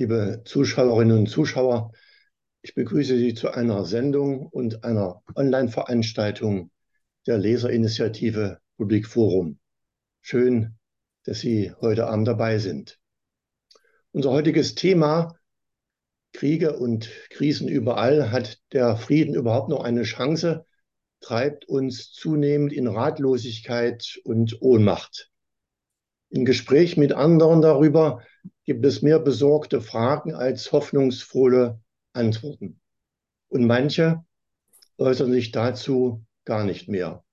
liebe Zuschauerinnen und Zuschauer. Ich begrüße Sie zu einer Sendung und einer Online-Veranstaltung der Leserinitiative Public Forum. Schön, dass Sie heute Abend dabei sind. Unser heutiges Thema Kriege und Krisen überall. Hat der Frieden überhaupt noch eine Chance? Treibt uns zunehmend in Ratlosigkeit und Ohnmacht. Im Gespräch mit anderen darüber gibt es mehr besorgte Fragen als hoffnungsvolle Antworten. Und manche äußern sich dazu gar nicht mehr.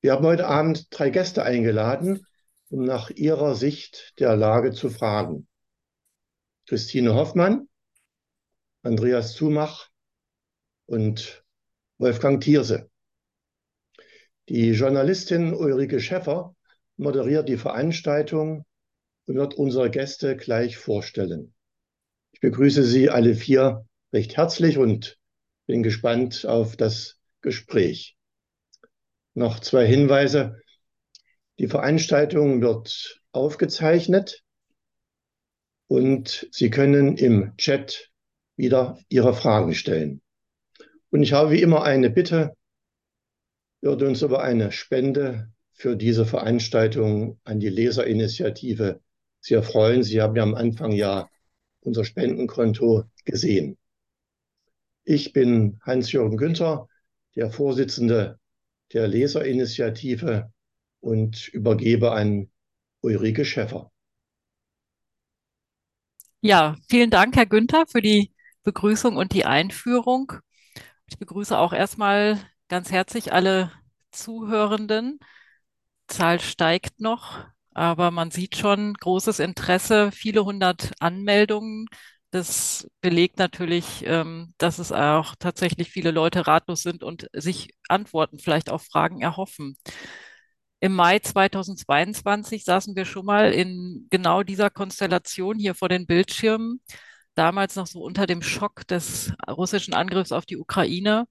Wir haben heute Abend drei Gäste eingeladen, um nach ihrer Sicht der Lage zu fragen. Christine Hoffmann, Andreas Zumach und Wolfgang Thierse. Die Journalistin Ulrike Schäffer moderiert die Veranstaltung und wird unsere Gäste gleich vorstellen. Ich begrüße Sie alle vier recht herzlich und bin gespannt auf das Gespräch. Noch zwei Hinweise. Die Veranstaltung wird aufgezeichnet und Sie können im Chat wieder Ihre Fragen stellen. Und ich habe wie immer eine Bitte, würde uns über eine Spende für diese Veranstaltung an die Leserinitiative sehr freuen. Sie haben ja am Anfang ja unser Spendenkonto gesehen. Ich bin Hans-Jürgen Günther, der Vorsitzende der Leserinitiative und übergebe an Ulrike Schäffer. Ja, vielen Dank, Herr Günther, für die Begrüßung und die Einführung. Ich begrüße auch erstmal ganz herzlich alle Zuhörenden Zahl steigt noch, aber man sieht schon großes Interesse, viele hundert Anmeldungen. Das belegt natürlich, ähm, dass es auch tatsächlich viele Leute ratlos sind und sich Antworten vielleicht auf Fragen erhoffen. Im Mai 2022 saßen wir schon mal in genau dieser Konstellation hier vor den Bildschirmen, damals noch so unter dem Schock des russischen Angriffs auf die Ukraine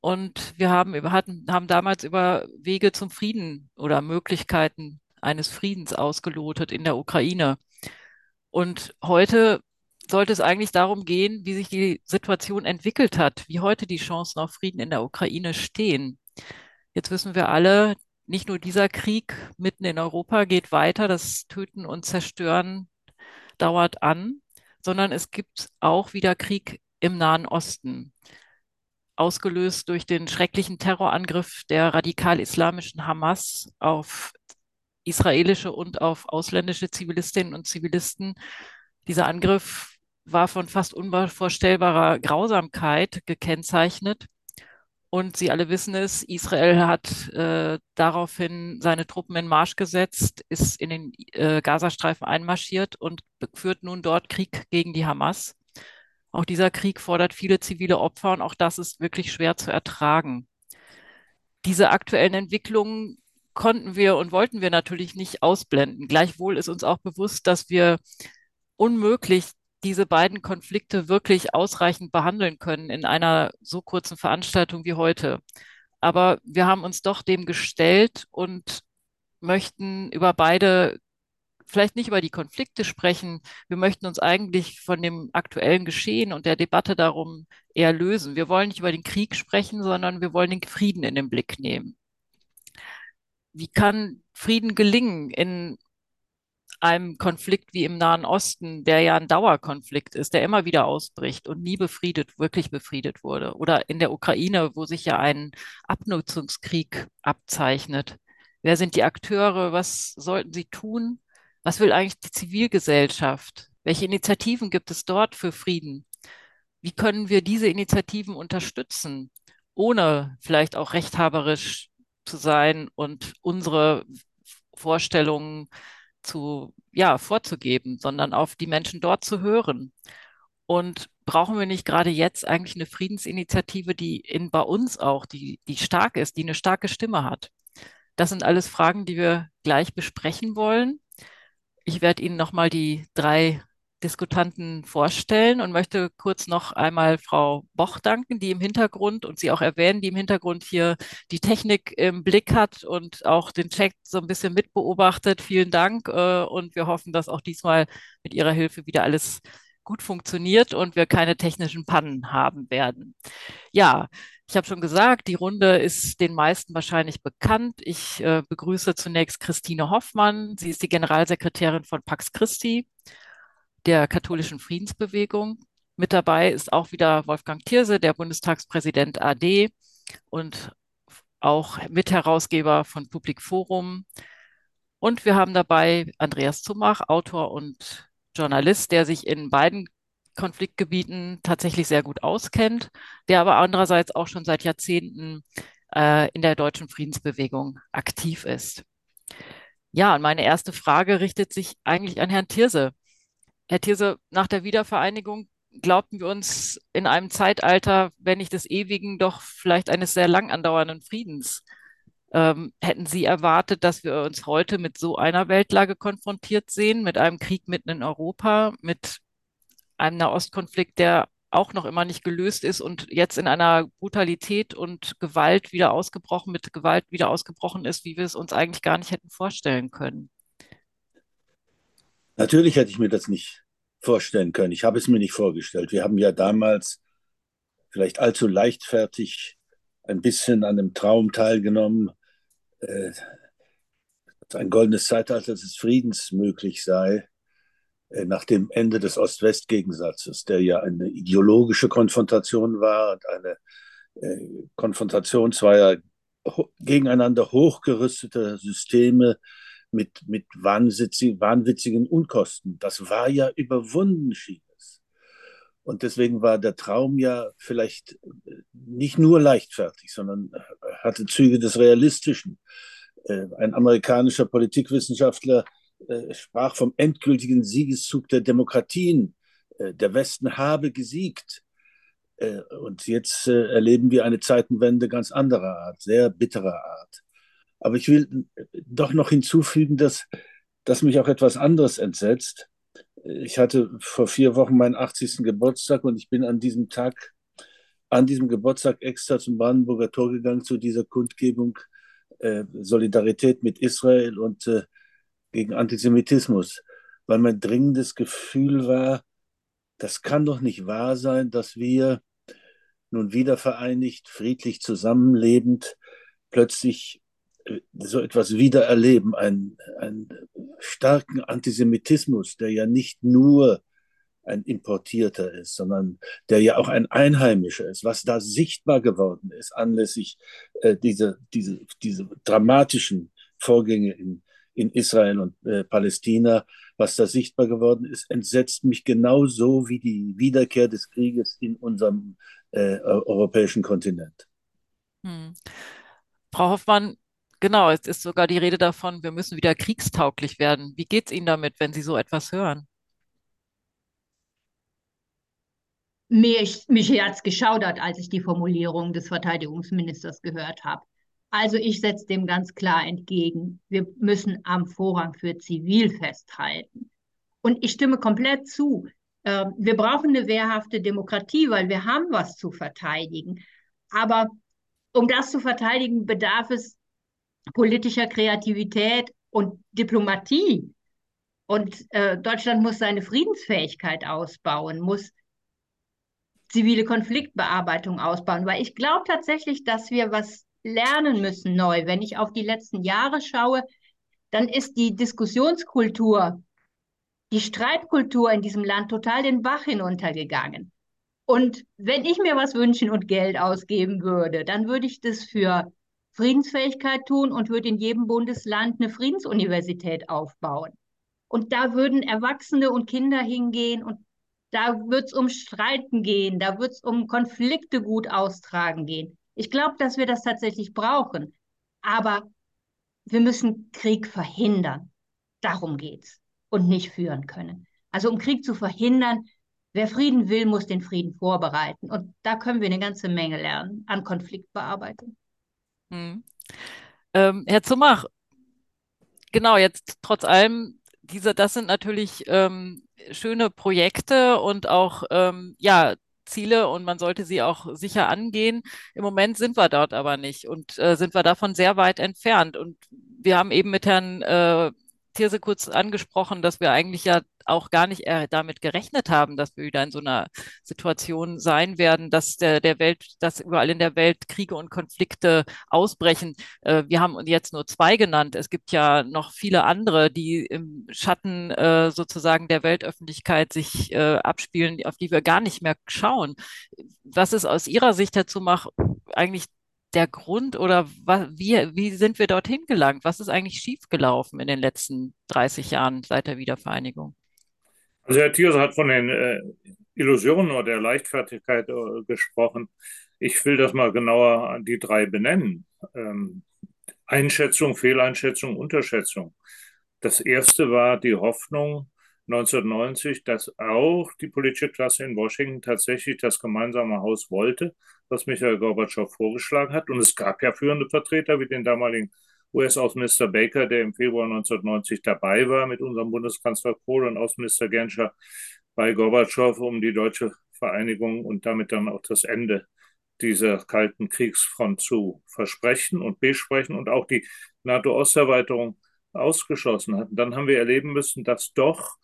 und wir haben, hatten, haben damals über Wege zum Frieden oder Möglichkeiten eines Friedens ausgelotet in der Ukraine. Und heute sollte es eigentlich darum gehen, wie sich die Situation entwickelt hat, wie heute die Chancen auf Frieden in der Ukraine stehen. Jetzt wissen wir alle, nicht nur dieser Krieg mitten in Europa geht weiter, das Töten und Zerstören dauert an, sondern es gibt auch wieder Krieg im Nahen Osten ausgelöst durch den schrecklichen Terrorangriff der radikal-islamischen Hamas auf israelische und auf ausländische Zivilistinnen und Zivilisten. Dieser Angriff war von fast unvorstellbarer Grausamkeit gekennzeichnet. Und Sie alle wissen es, Israel hat äh, daraufhin seine Truppen in Marsch gesetzt, ist in den äh, Gazastreifen einmarschiert und führt nun dort Krieg gegen die Hamas. Auch dieser Krieg fordert viele zivile Opfer und auch das ist wirklich schwer zu ertragen. Diese aktuellen Entwicklungen konnten wir und wollten wir natürlich nicht ausblenden. Gleichwohl ist uns auch bewusst, dass wir unmöglich diese beiden Konflikte wirklich ausreichend behandeln können in einer so kurzen Veranstaltung wie heute. Aber wir haben uns doch dem gestellt und möchten über beide vielleicht nicht über die Konflikte sprechen. Wir möchten uns eigentlich von dem aktuellen Geschehen und der Debatte darum eher lösen. Wir wollen nicht über den Krieg sprechen, sondern wir wollen den Frieden in den Blick nehmen. Wie kann Frieden gelingen in einem Konflikt wie im Nahen Osten, der ja ein Dauerkonflikt ist, der immer wieder ausbricht und nie befriedet, wirklich befriedet wurde? Oder in der Ukraine, wo sich ja ein Abnutzungskrieg abzeichnet. Wer sind die Akteure? Was sollten sie tun? Was will eigentlich die Zivilgesellschaft? Welche Initiativen gibt es dort für Frieden? Wie können wir diese Initiativen unterstützen, ohne vielleicht auch rechthaberisch zu sein und unsere Vorstellungen zu, ja, vorzugeben, sondern auf die Menschen dort zu hören? Und brauchen wir nicht gerade jetzt eigentlich eine Friedensinitiative, die in, bei uns auch, die, die stark ist, die eine starke Stimme hat? Das sind alles Fragen, die wir gleich besprechen wollen. Ich werde Ihnen nochmal die drei Diskutanten vorstellen und möchte kurz noch einmal Frau Boch danken, die im Hintergrund und Sie auch erwähnen, die im Hintergrund hier die Technik im Blick hat und auch den Chat so ein bisschen mitbeobachtet. Vielen Dank äh, und wir hoffen, dass auch diesmal mit Ihrer Hilfe wieder alles gut funktioniert und wir keine technischen Pannen haben werden. Ja, ich habe schon gesagt, die Runde ist den meisten wahrscheinlich bekannt. Ich äh, begrüße zunächst Christine Hoffmann. Sie ist die Generalsekretärin von Pax Christi der katholischen Friedensbewegung. Mit dabei ist auch wieder Wolfgang Thierse, der Bundestagspräsident AD und auch Mitherausgeber von Public Forum. Und wir haben dabei Andreas Zumach, Autor und Journalist, der sich in beiden Konfliktgebieten tatsächlich sehr gut auskennt, der aber andererseits auch schon seit Jahrzehnten äh, in der deutschen Friedensbewegung aktiv ist. Ja, und meine erste Frage richtet sich eigentlich an Herrn Thierse. Herr Thierse, nach der Wiedervereinigung glaubten wir uns in einem Zeitalter, wenn nicht des ewigen, doch vielleicht eines sehr lang andauernden Friedens. Ähm, hätten Sie erwartet, dass wir uns heute mit so einer Weltlage konfrontiert sehen, mit einem Krieg mitten in Europa, mit einem Nahostkonflikt, der auch noch immer nicht gelöst ist und jetzt in einer Brutalität und Gewalt wieder ausgebrochen, mit Gewalt wieder ausgebrochen ist, wie wir es uns eigentlich gar nicht hätten vorstellen können? Natürlich hätte ich mir das nicht vorstellen können. Ich habe es mir nicht vorgestellt. Wir haben ja damals vielleicht allzu leichtfertig ein bisschen an einem Traum teilgenommen, äh, ein goldenes Zeitalter des Friedens möglich sei, äh, nach dem Ende des Ost-West-Gegensatzes, der ja eine ideologische Konfrontation war und eine äh, Konfrontation zweier gegeneinander hochgerüsteter Systeme, mit, mit wahnwitzigen, wahnwitzigen Unkosten. Das war ja überwunden, schien es. Und deswegen war der Traum ja vielleicht nicht nur leichtfertig, sondern hatte Züge des Realistischen. Äh, ein amerikanischer Politikwissenschaftler äh, sprach vom endgültigen Siegeszug der Demokratien. Äh, der Westen habe gesiegt. Und jetzt erleben wir eine Zeitenwende ganz anderer Art, sehr bitterer Art. Aber ich will doch noch hinzufügen, dass, dass mich auch etwas anderes entsetzt. Ich hatte vor vier Wochen meinen 80. Geburtstag und ich bin an diesem Tag, an diesem Geburtstag extra zum Brandenburger Tor gegangen zu dieser Kundgebung äh, Solidarität mit Israel und äh, gegen Antisemitismus, weil mein dringendes Gefühl war, das kann doch nicht wahr sein, dass wir nun wieder vereinigt, friedlich zusammenlebend, plötzlich so etwas wiedererleben, einen, einen starken Antisemitismus, der ja nicht nur ein importierter ist, sondern der ja auch ein einheimischer ist, was da sichtbar geworden ist anlässlich äh, dieser diese, diese dramatischen Vorgänge in, in Israel und äh, Palästina, was da sichtbar geworden ist, entsetzt mich genauso wie die Wiederkehr des Krieges in unserem äh, europäischen Kontinent. Hm. Frau Hoffmann, Genau, es ist sogar die Rede davon, wir müssen wieder kriegstauglich werden. Wie geht es Ihnen damit, wenn Sie so etwas hören? Mich, mich hat es geschaudert, als ich die Formulierung des Verteidigungsministers gehört habe. Also ich setze dem ganz klar entgegen, wir müssen am Vorrang für zivil festhalten. Und ich stimme komplett zu. Äh, wir brauchen eine wehrhafte Demokratie, weil wir haben was zu verteidigen. Aber um das zu verteidigen, bedarf es politischer Kreativität und Diplomatie. Und äh, Deutschland muss seine Friedensfähigkeit ausbauen, muss zivile Konfliktbearbeitung ausbauen, weil ich glaube tatsächlich, dass wir was lernen müssen neu. Wenn ich auf die letzten Jahre schaue, dann ist die Diskussionskultur, die Streitkultur in diesem Land total den Bach hinuntergegangen. Und wenn ich mir was wünschen und Geld ausgeben würde, dann würde ich das für Friedensfähigkeit tun und würde in jedem Bundesland eine Friedensuniversität aufbauen. Und da würden Erwachsene und Kinder hingehen und da wird es um Streiten gehen, da wird es um Konflikte gut austragen gehen. Ich glaube, dass wir das tatsächlich brauchen. Aber wir müssen Krieg verhindern. Darum geht es. Und nicht führen können. Also um Krieg zu verhindern, wer Frieden will, muss den Frieden vorbereiten. Und da können wir eine ganze Menge lernen an Konfliktbearbeitung. Hm. Ähm, Herr Zumach, genau, jetzt trotz allem diese, das sind natürlich ähm, schöne Projekte und auch ähm, ja, Ziele und man sollte sie auch sicher angehen. Im Moment sind wir dort aber nicht und äh, sind wir davon sehr weit entfernt. Und wir haben eben mit Herrn äh, Thierse kurz angesprochen, dass wir eigentlich ja auch gar nicht äh, damit gerechnet haben, dass wir wieder in so einer Situation sein werden, dass der, der Welt, dass überall in der Welt Kriege und Konflikte ausbrechen. Äh, wir haben jetzt nur zwei genannt. Es gibt ja noch viele andere, die im Schatten äh, sozusagen der Weltöffentlichkeit sich abspielen, auf die wir gar nicht mehr schauen. Was ist aus Ihrer Sicht dazu macht, eigentlich der Grund oder wie, wie sind wir dorthin gelangt? Was ist eigentlich schiefgelaufen in den letzten 30 Jahren seit der Wiedervereinigung? Also Herr Thierse hat von den äh, Illusionen oder der Leichtfertigkeit äh, gesprochen. Ich will das mal genauer an die drei benennen. Ähm, Einschätzung, Fehleinschätzung, Unterschätzung. Das erste war die Hoffnung 1990, dass auch die politische Klasse in Washington tatsächlich das gemeinsame Haus wollte, was Michael Gorbatschow vorgeschlagen hat. Und es gab ja führende Vertreter wie den damaligen US-Außenminister Baker, der im Februar 1990 dabei war mit unserem Bundeskanzler Kohl und Außenminister Genscher bei Gorbatschow, um die deutsche Vereinigung und damit dann auch das Ende dieser kalten Kriegsfront zu versprechen und besprechen und auch die NATO-Osterweiterung ausgeschlossen hatten. Dann haben wir erleben müssen, dass doch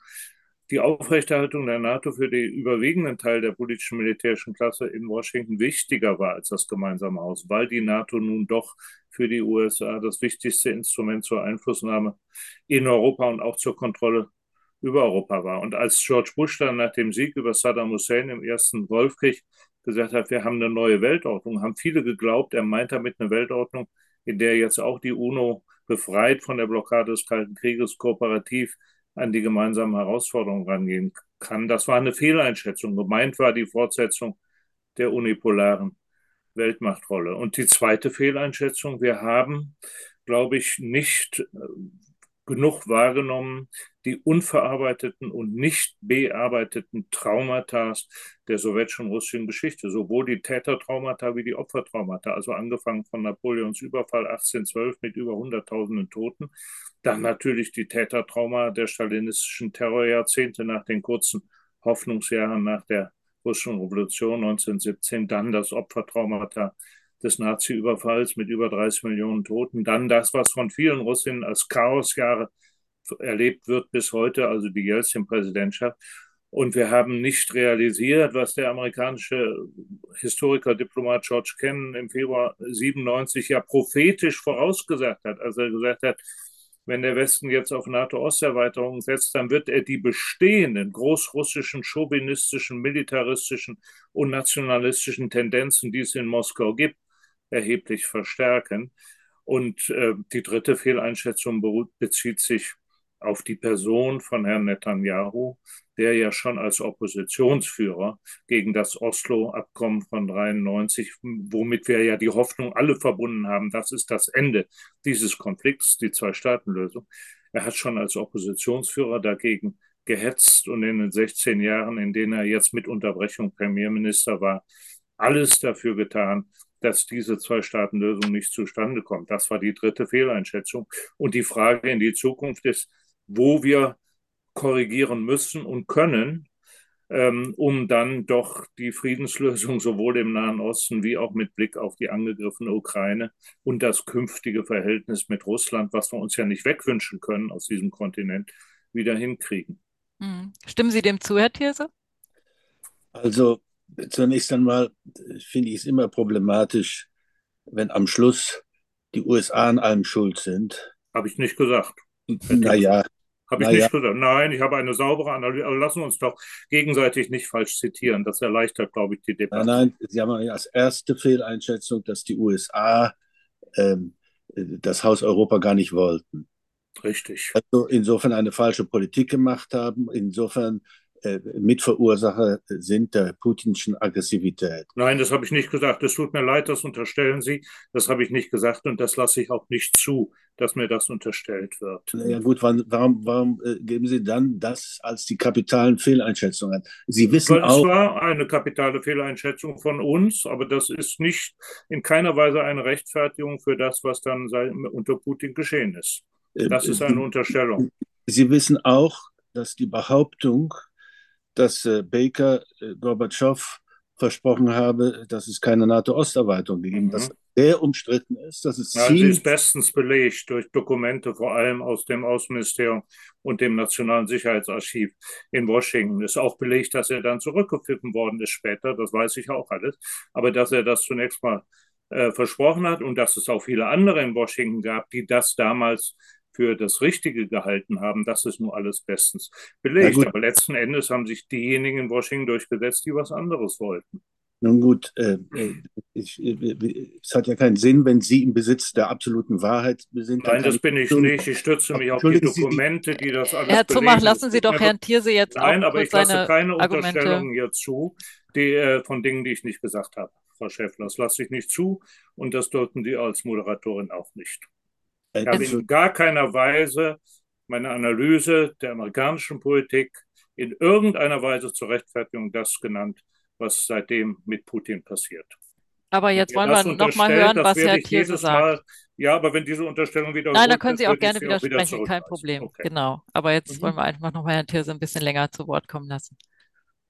die Aufrechterhaltung der NATO für den überwiegenden Teil der politischen militärischen Klasse in Washington wichtiger war als das gemeinsame Haus, weil die NATO nun doch für die USA das wichtigste Instrument zur Einflussnahme in Europa und auch zur Kontrolle über Europa war. Und als George Bush dann nach dem Sieg über Saddam Hussein im ersten Golfkrieg gesagt hat, wir haben eine neue Weltordnung, haben viele geglaubt, er meint damit eine Weltordnung, in der jetzt auch die UNO befreit von der Blockade des Kalten Krieges kooperativ an die gemeinsamen Herausforderungen rangehen kann. Das war eine Fehleinschätzung. Gemeint war die Fortsetzung der unipolaren Weltmachtrolle. Und die zweite Fehleinschätzung, wir haben, glaube ich, nicht äh, genug wahrgenommen, die unverarbeiteten und nicht bearbeiteten Traumata der sowjetischen russischen Geschichte, sowohl die Tätertraumata wie die Opfertraumata, also angefangen von Napoleons Überfall 1812 mit über Hunderttausenden Toten, dann natürlich die Tätertrauma der stalinistischen Terrorjahrzehnte nach den kurzen Hoffnungsjahren nach der russischen Revolution 1917, dann das Opfertraumata des Nazi-Überfalls mit über 30 Millionen Toten, dann das, was von vielen Russinnen als Chaosjahre erlebt wird bis heute, also die Jelzin-Präsidentschaft. Und wir haben nicht realisiert, was der amerikanische Historiker, Diplomat George Kennan im Februar 97 ja prophetisch vorausgesagt hat, als er gesagt hat, wenn der Westen jetzt auf NATO-Osterweiterung setzt, dann wird er die bestehenden großrussischen, chauvinistischen, militaristischen und nationalistischen Tendenzen, die es in Moskau gibt, erheblich verstärken. Und äh, die dritte Fehleinschätzung bezieht sich auf die Person von Herrn Netanyahu, der ja schon als Oppositionsführer gegen das Oslo-Abkommen von 93, womit wir ja die Hoffnung alle verbunden haben, das ist das Ende dieses Konflikts, die Zwei-Staaten-Lösung. Er hat schon als Oppositionsführer dagegen gehetzt und in den 16 Jahren, in denen er jetzt mit Unterbrechung Premierminister war, alles dafür getan, dass diese Zwei-Staaten-Lösung nicht zustande kommt. Das war die dritte Fehleinschätzung. Und die Frage in die Zukunft ist, wo wir korrigieren müssen und können, ähm, um dann doch die Friedenslösung sowohl im Nahen Osten wie auch mit Blick auf die angegriffene Ukraine und das künftige Verhältnis mit Russland, was wir uns ja nicht wegwünschen können aus diesem Kontinent, wieder hinkriegen. Hm. Stimmen Sie dem zu, Herr Thierse? Also zunächst einmal finde ich es immer problematisch, wenn am Schluss die USA an allem schuld sind. Habe ich nicht gesagt. Naja, habe ich naja. nicht gesagt. Nein, ich habe eine saubere Analyse. Aber lassen wir uns doch gegenseitig nicht falsch zitieren. Das erleichtert, glaube ich, die Debatte. Nein, nein, Sie haben als erste Fehleinschätzung, dass die USA ähm, das Haus Europa gar nicht wollten. Richtig. Also insofern eine falsche Politik gemacht haben, insofern äh, Mitverursacher sind der putinschen Aggressivität. Nein, das habe ich nicht gesagt. Es tut mir leid, das unterstellen Sie. Das habe ich nicht gesagt und das lasse ich auch nicht zu, dass mir das unterstellt wird. Ja gut, warum, warum, äh, geben Sie dann das als die kapitalen Fehleinschätzungen? Sie wissen Weil auch. Es war eine kapitale Fehleinschätzung von uns, aber das ist nicht in keiner Weise eine Rechtfertigung für das, was dann unter Putin geschehen ist. Das ist eine Unterstellung. Sie wissen auch, dass die Behauptung, dass äh, Baker äh, Gorbatschow versprochen habe, dass es keine NATO-Osterweiterung gegeben, mhm. dass sehr umstritten ist. Das ist ja, sie ist bestens belegt durch Dokumente, vor allem aus dem Außenministerium und dem Nationalen Sicherheitsarchiv in Washington. Ist auch belegt, dass er dann zurückgepfiffen worden ist später, das weiß ich auch alles. Aber dass er das zunächst mal äh, versprochen hat und dass es auch viele andere in Washington gab, die das damals für das Richtige gehalten haben, das ist nur alles bestens belegt. Aber letzten Endes haben sich diejenigen in Washington durchgesetzt, die was anderes wollten. Nun gut, äh, äh ich, äh, es hat ja keinen Sinn, wenn Sie im Besitz der absoluten Wahrheit sind. Nein, das bin ich nicht. Ich stütze mich auf die Dokumente, die das alles Herr Zumach, lassen Sie doch Herrn Thierse jetzt Nein, auch aber ich lasse keine Argumente. Unterstellungen hier zu, die, äh, von Dingen, die ich nicht gesagt habe, Frau Schäffler. Das lasse ich nicht zu und das dürfen Sie als Moderatorin auch nicht. Ich habe in gar keiner Weise meine Analyse der amerikanischen Politik in irgendeiner Weise zur Rechtfertigung das genannt, was seitdem mit Putin passiert. Aber jetzt wollen wir noch mal hören, was Herr Thierse sagt. Mal, ja, aber wenn diese Unterstellung wieder Nein, da können Sie auch gerne widersprechen, wieder kein Problem. Okay. Genau. Aber jetzt mhm. wollen wir einfach noch mal Herrn Thierse ein bisschen länger zu Wort kommen lassen.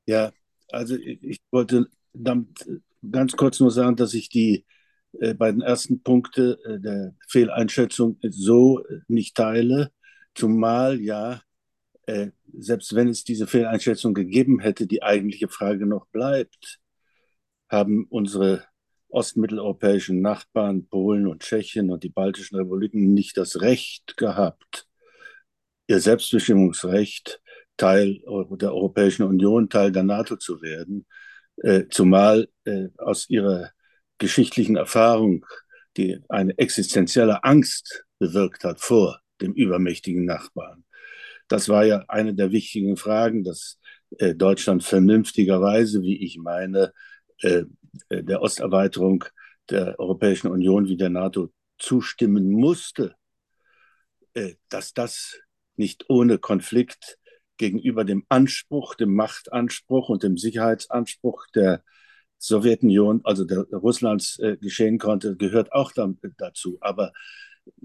Ja, also ich wollte ganz kurz nur sagen, dass ich die äh, beiden ersten Punkte äh, der Fehleinschätzung so nicht teile, zumal ja, äh, selbst wenn es diese Fehleinschätzung gegeben hätte, die eigentliche Frage noch bleibt, haben unsere ostmitteleuropäischen Nachbarn, Polen und Tschechien und die baltischen Republiken nicht das Recht gehabt, ihr Selbstbestimmungsrecht Teil der Europäischen Union, Teil der NATO zu werden, zumal aus ihrer geschichtlichen Erfahrung, die eine existenzielle Angst bewirkt hat vor dem übermächtigen Nachbarn. Das war ja eine der wichtigen Fragen, dass äh, Deutschland vernünftigerweise, wie ich meine, äh, äh, der Osterweiterung der Europäischen Union wie der NATO zustimmen musste, äh, dass das nicht ohne Konflikt gegenüber dem Anspruch, dem Machtanspruch und dem Sicherheitsanspruch der Sowjetunion, also der, Russlands äh, geschehen konnte, gehört auch dann, dazu. Aber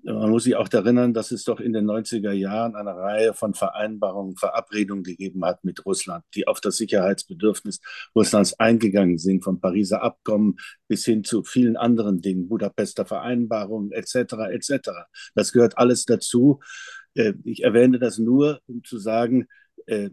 man muss sich auch erinnern, dass es doch in den 90er Jahren eine Reihe von Vereinbarungen, Verabredungen gegeben hat mit Russland, die auf das Sicherheitsbedürfnis Russlands eingegangen sind, vom Pariser Abkommen bis hin zu vielen anderen Dingen, Budapester Vereinbarungen etc. etc. Das gehört alles dazu. Äh, ich erwähne das nur, um zu sagen, äh,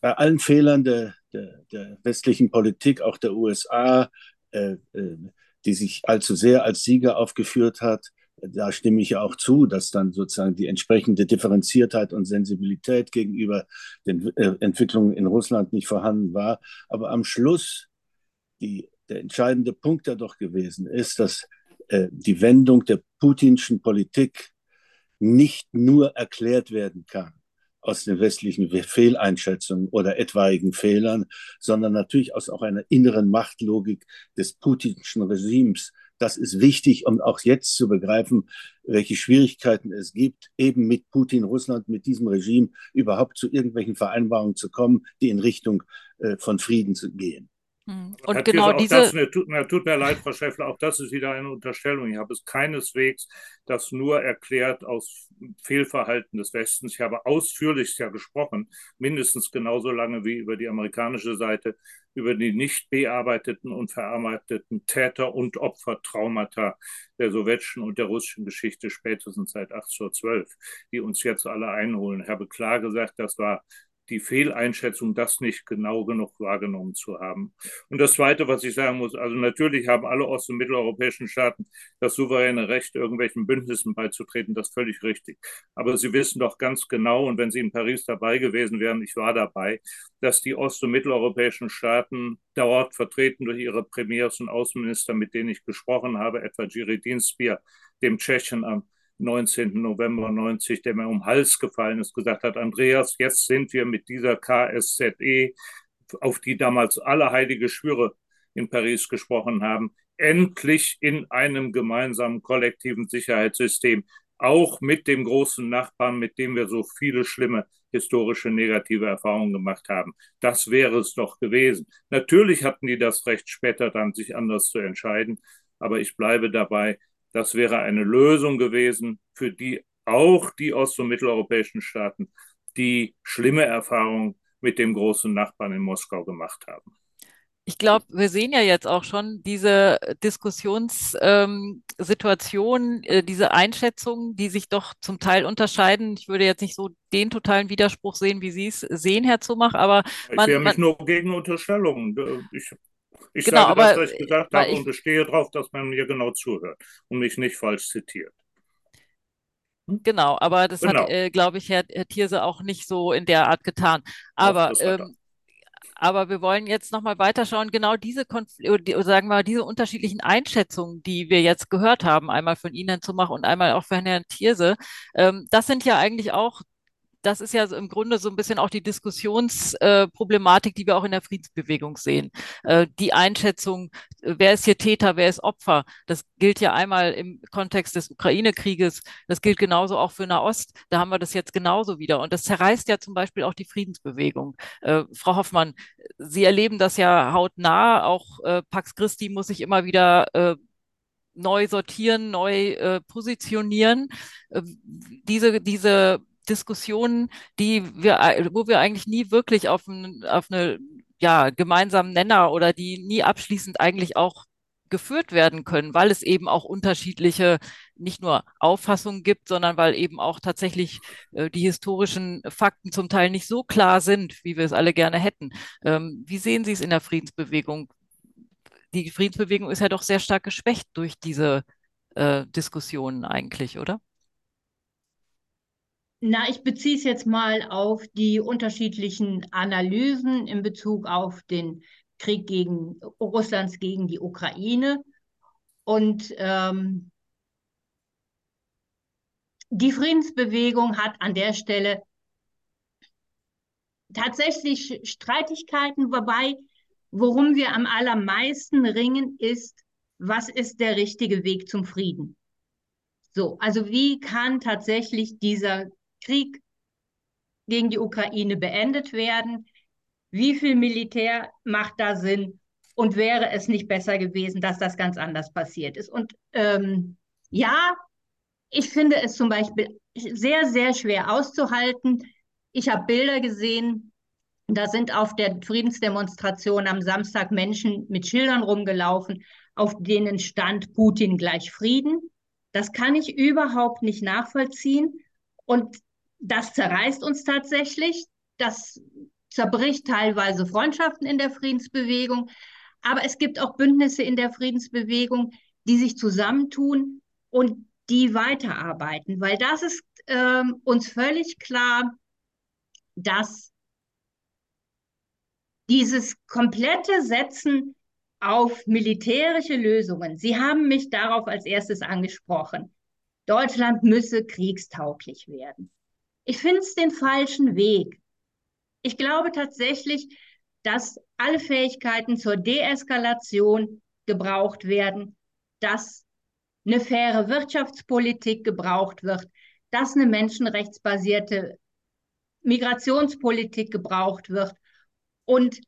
bei allen Fehlern der, der, der, westlichen Politik, auch der USA, äh, äh, die sich allzu sehr als Sieger aufgeführt hat, da stimme ich ja auch zu, dass dann sozusagen die entsprechende Differenziertheit und Sensibilität gegenüber den äh, Entwicklungen in Russland nicht vorhanden war. Aber am Schluss, die, der entscheidende Punkt ja doch gewesen ist, dass äh, die Wendung der putinschen Politik nicht nur erklärt werden kann aus den westlichen Fehleinschätzungen oder etwaigen Fehlern, sondern natürlich aus auch einer inneren Machtlogik des putinschen Regimes. Das ist wichtig, um auch jetzt zu begreifen, welche Schwierigkeiten es gibt, eben mit Putin, Russland, mit diesem Regime überhaupt zu irgendwelchen Vereinbarungen zu kommen, die in Richtung äh, von Frieden zu gehen. Hm. Und Herr genau diese. Das, ne, tut, na, tut, mir leid, Frau Schäffler, auch das ist wieder eine Unterstellung. Ich habe es keineswegs das nur erklärt aus Fehlverhalten des Westens. Ich habe ausführlich ja gesprochen, mindestens genauso lange wie über die amerikanische Seite, über die nicht bearbeiteten und verarbeiteten Täter- und Opfertraumata der sowjetischen und der russischen Geschichte spätestens seit 1812, die uns jetzt alle einholen. Ich habe klar gesagt, das war die Fehleinschätzung, das nicht genau genug wahrgenommen zu haben. Und das Zweite, was ich sagen muss, also natürlich haben alle ost- und mitteleuropäischen Staaten das souveräne Recht, irgendwelchen Bündnissen beizutreten, das ist völlig richtig. Aber sie wissen doch ganz genau, und wenn sie in Paris dabei gewesen wären, ich war dabei, dass die ost- und mitteleuropäischen Staaten dort vertreten durch ihre Premiers und Außenminister, mit denen ich gesprochen habe, etwa Jiri Dinspir, dem Tschechen am 19. November 90, der mir um den Hals gefallen ist, gesagt hat, Andreas, jetzt sind wir mit dieser KSZE, auf die damals alle heilige Schwüre in Paris gesprochen haben, endlich in einem gemeinsamen kollektiven Sicherheitssystem, auch mit dem großen Nachbarn, mit dem wir so viele schlimme historische negative Erfahrungen gemacht haben. Das wäre es doch gewesen. Natürlich hatten die das Recht, später dann sich anders zu entscheiden, aber ich bleibe dabei, das wäre eine Lösung gewesen, für die auch die ost- und mitteleuropäischen Staaten, die schlimme Erfahrungen mit dem großen Nachbarn in Moskau gemacht haben. Ich glaube, wir sehen ja jetzt auch schon diese Diskussionssituation, ähm, äh, diese Einschätzungen, die sich doch zum Teil unterscheiden. Ich würde jetzt nicht so den totalen Widerspruch sehen, wie Sie es sehen, Herr Zumach, aber ich man, wehre mich man, nur gegen Unterstellungen. Ich, ich genau, sage das, was ich gesagt habe ich, und bestehe darauf, dass man mir genau zuhört und mich nicht falsch zitiert. Hm? Genau, aber das genau. hat, äh, glaube ich, Herr, Herr Thierse auch nicht so in der Art getan. Aber Doch, ähm, aber wir wollen jetzt nochmal weiterschauen. Genau diese, Konfl sagen wir mal, diese unterschiedlichen Einschätzungen, die wir jetzt gehört haben, einmal von Ihnen zu machen und einmal auch von Herrn Thierse, ähm, das sind ja eigentlich auch das ist ja im Grunde so ein bisschen auch die Diskussionsproblematik, äh, die wir auch in der Friedensbewegung sehen. Äh, die Einschätzung, äh, wer ist hier Täter, wer ist Opfer, das gilt ja einmal im Kontext des Ukraine-Krieges, das gilt genauso auch für Nahost, da haben wir das jetzt genauso wieder. Und das zerreißt ja zum Beispiel auch die Friedensbewegung. Äh, Frau Hoffmann, Sie erleben das ja hautnah, auch äh, Pax Christi muss sich immer wieder äh, neu sortieren, neu positionieren. Diese, diese Diskussionen, die wir, wo wir eigentlich nie wirklich auf, ein, auf eine ja, gemeinsamen Nenner oder die nie abschließend eigentlich auch geführt werden können, weil es eben auch unterschiedliche, nicht nur Auffassungen gibt, sondern weil eben auch tatsächlich äh, die historischen Fakten zum Teil nicht so klar sind, wie wir es alle gerne hätten. Ähm, wie sehen Sie es in der Friedensbewegung? Die Friedensbewegung ist ja doch sehr stark geschwächt durch diese äh, Diskussionen eigentlich, oder? Na, ich beziehe es jetzt mal auf die unterschiedlichen Analysen in Bezug auf den Krieg gegen Russlands gegen die Ukraine. Und ähm, die Friedensbewegung hat an der Stelle tatsächlich Streitigkeiten, wobei, worum wir am allermeisten ringen, ist, was ist der richtige Weg zum Frieden? So, also wie kann tatsächlich dieser Krieg gegen die Ukraine beendet werden? Wie viel Militär macht da Sinn? Und wäre es nicht besser gewesen, dass das ganz anders passiert ist? Und ähm, ja, ich finde es zum Beispiel sehr, sehr schwer auszuhalten. Ich habe Bilder gesehen, da sind auf der Friedensdemonstration am Samstag Menschen mit Schildern rumgelaufen, auf denen stand Putin gleich Frieden. Das kann ich überhaupt nicht nachvollziehen. Und das zerreißt uns tatsächlich. Das zerbricht teilweise Freundschaften in der Friedensbewegung. Aber es gibt auch Bündnisse in der Friedensbewegung, die sich zusammentun und die weiterarbeiten, weil das ist äh, uns völlig klar, dass dieses komplette Setzen auf militärische Lösungen, Sie haben mich darauf als erstes angesprochen, Deutschland müsse kriegstauglich werden. Ich finde es den falschen Weg. Ich glaube tatsächlich, dass alle Fähigkeiten zur Deeskalation gebraucht werden, dass eine faire Wirtschaftspolitik gebraucht wird, dass eine menschenrechtsbasierte Migrationspolitik gebraucht wird und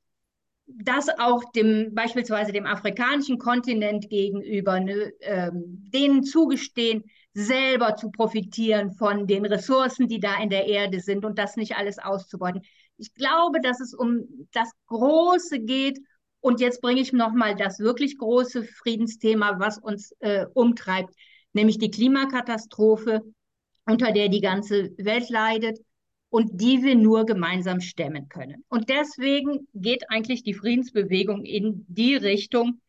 dass auch dem beispielsweise dem afrikanischen Kontinent gegenüber ne, ähm, denen zugestehen, selber zu profitieren von den Ressourcen, die da in der Erde sind und das nicht alles auszubeuten. Ich glaube, dass es um das Große geht. Und jetzt bringe ich noch mal das wirklich große Friedensthema, was uns äh, umtreibt, nämlich die Klimakatastrophe, unter der die ganze Welt leidet und die wir nur gemeinsam stemmen können. Und deswegen geht eigentlich die Friedensbewegung in die Richtung,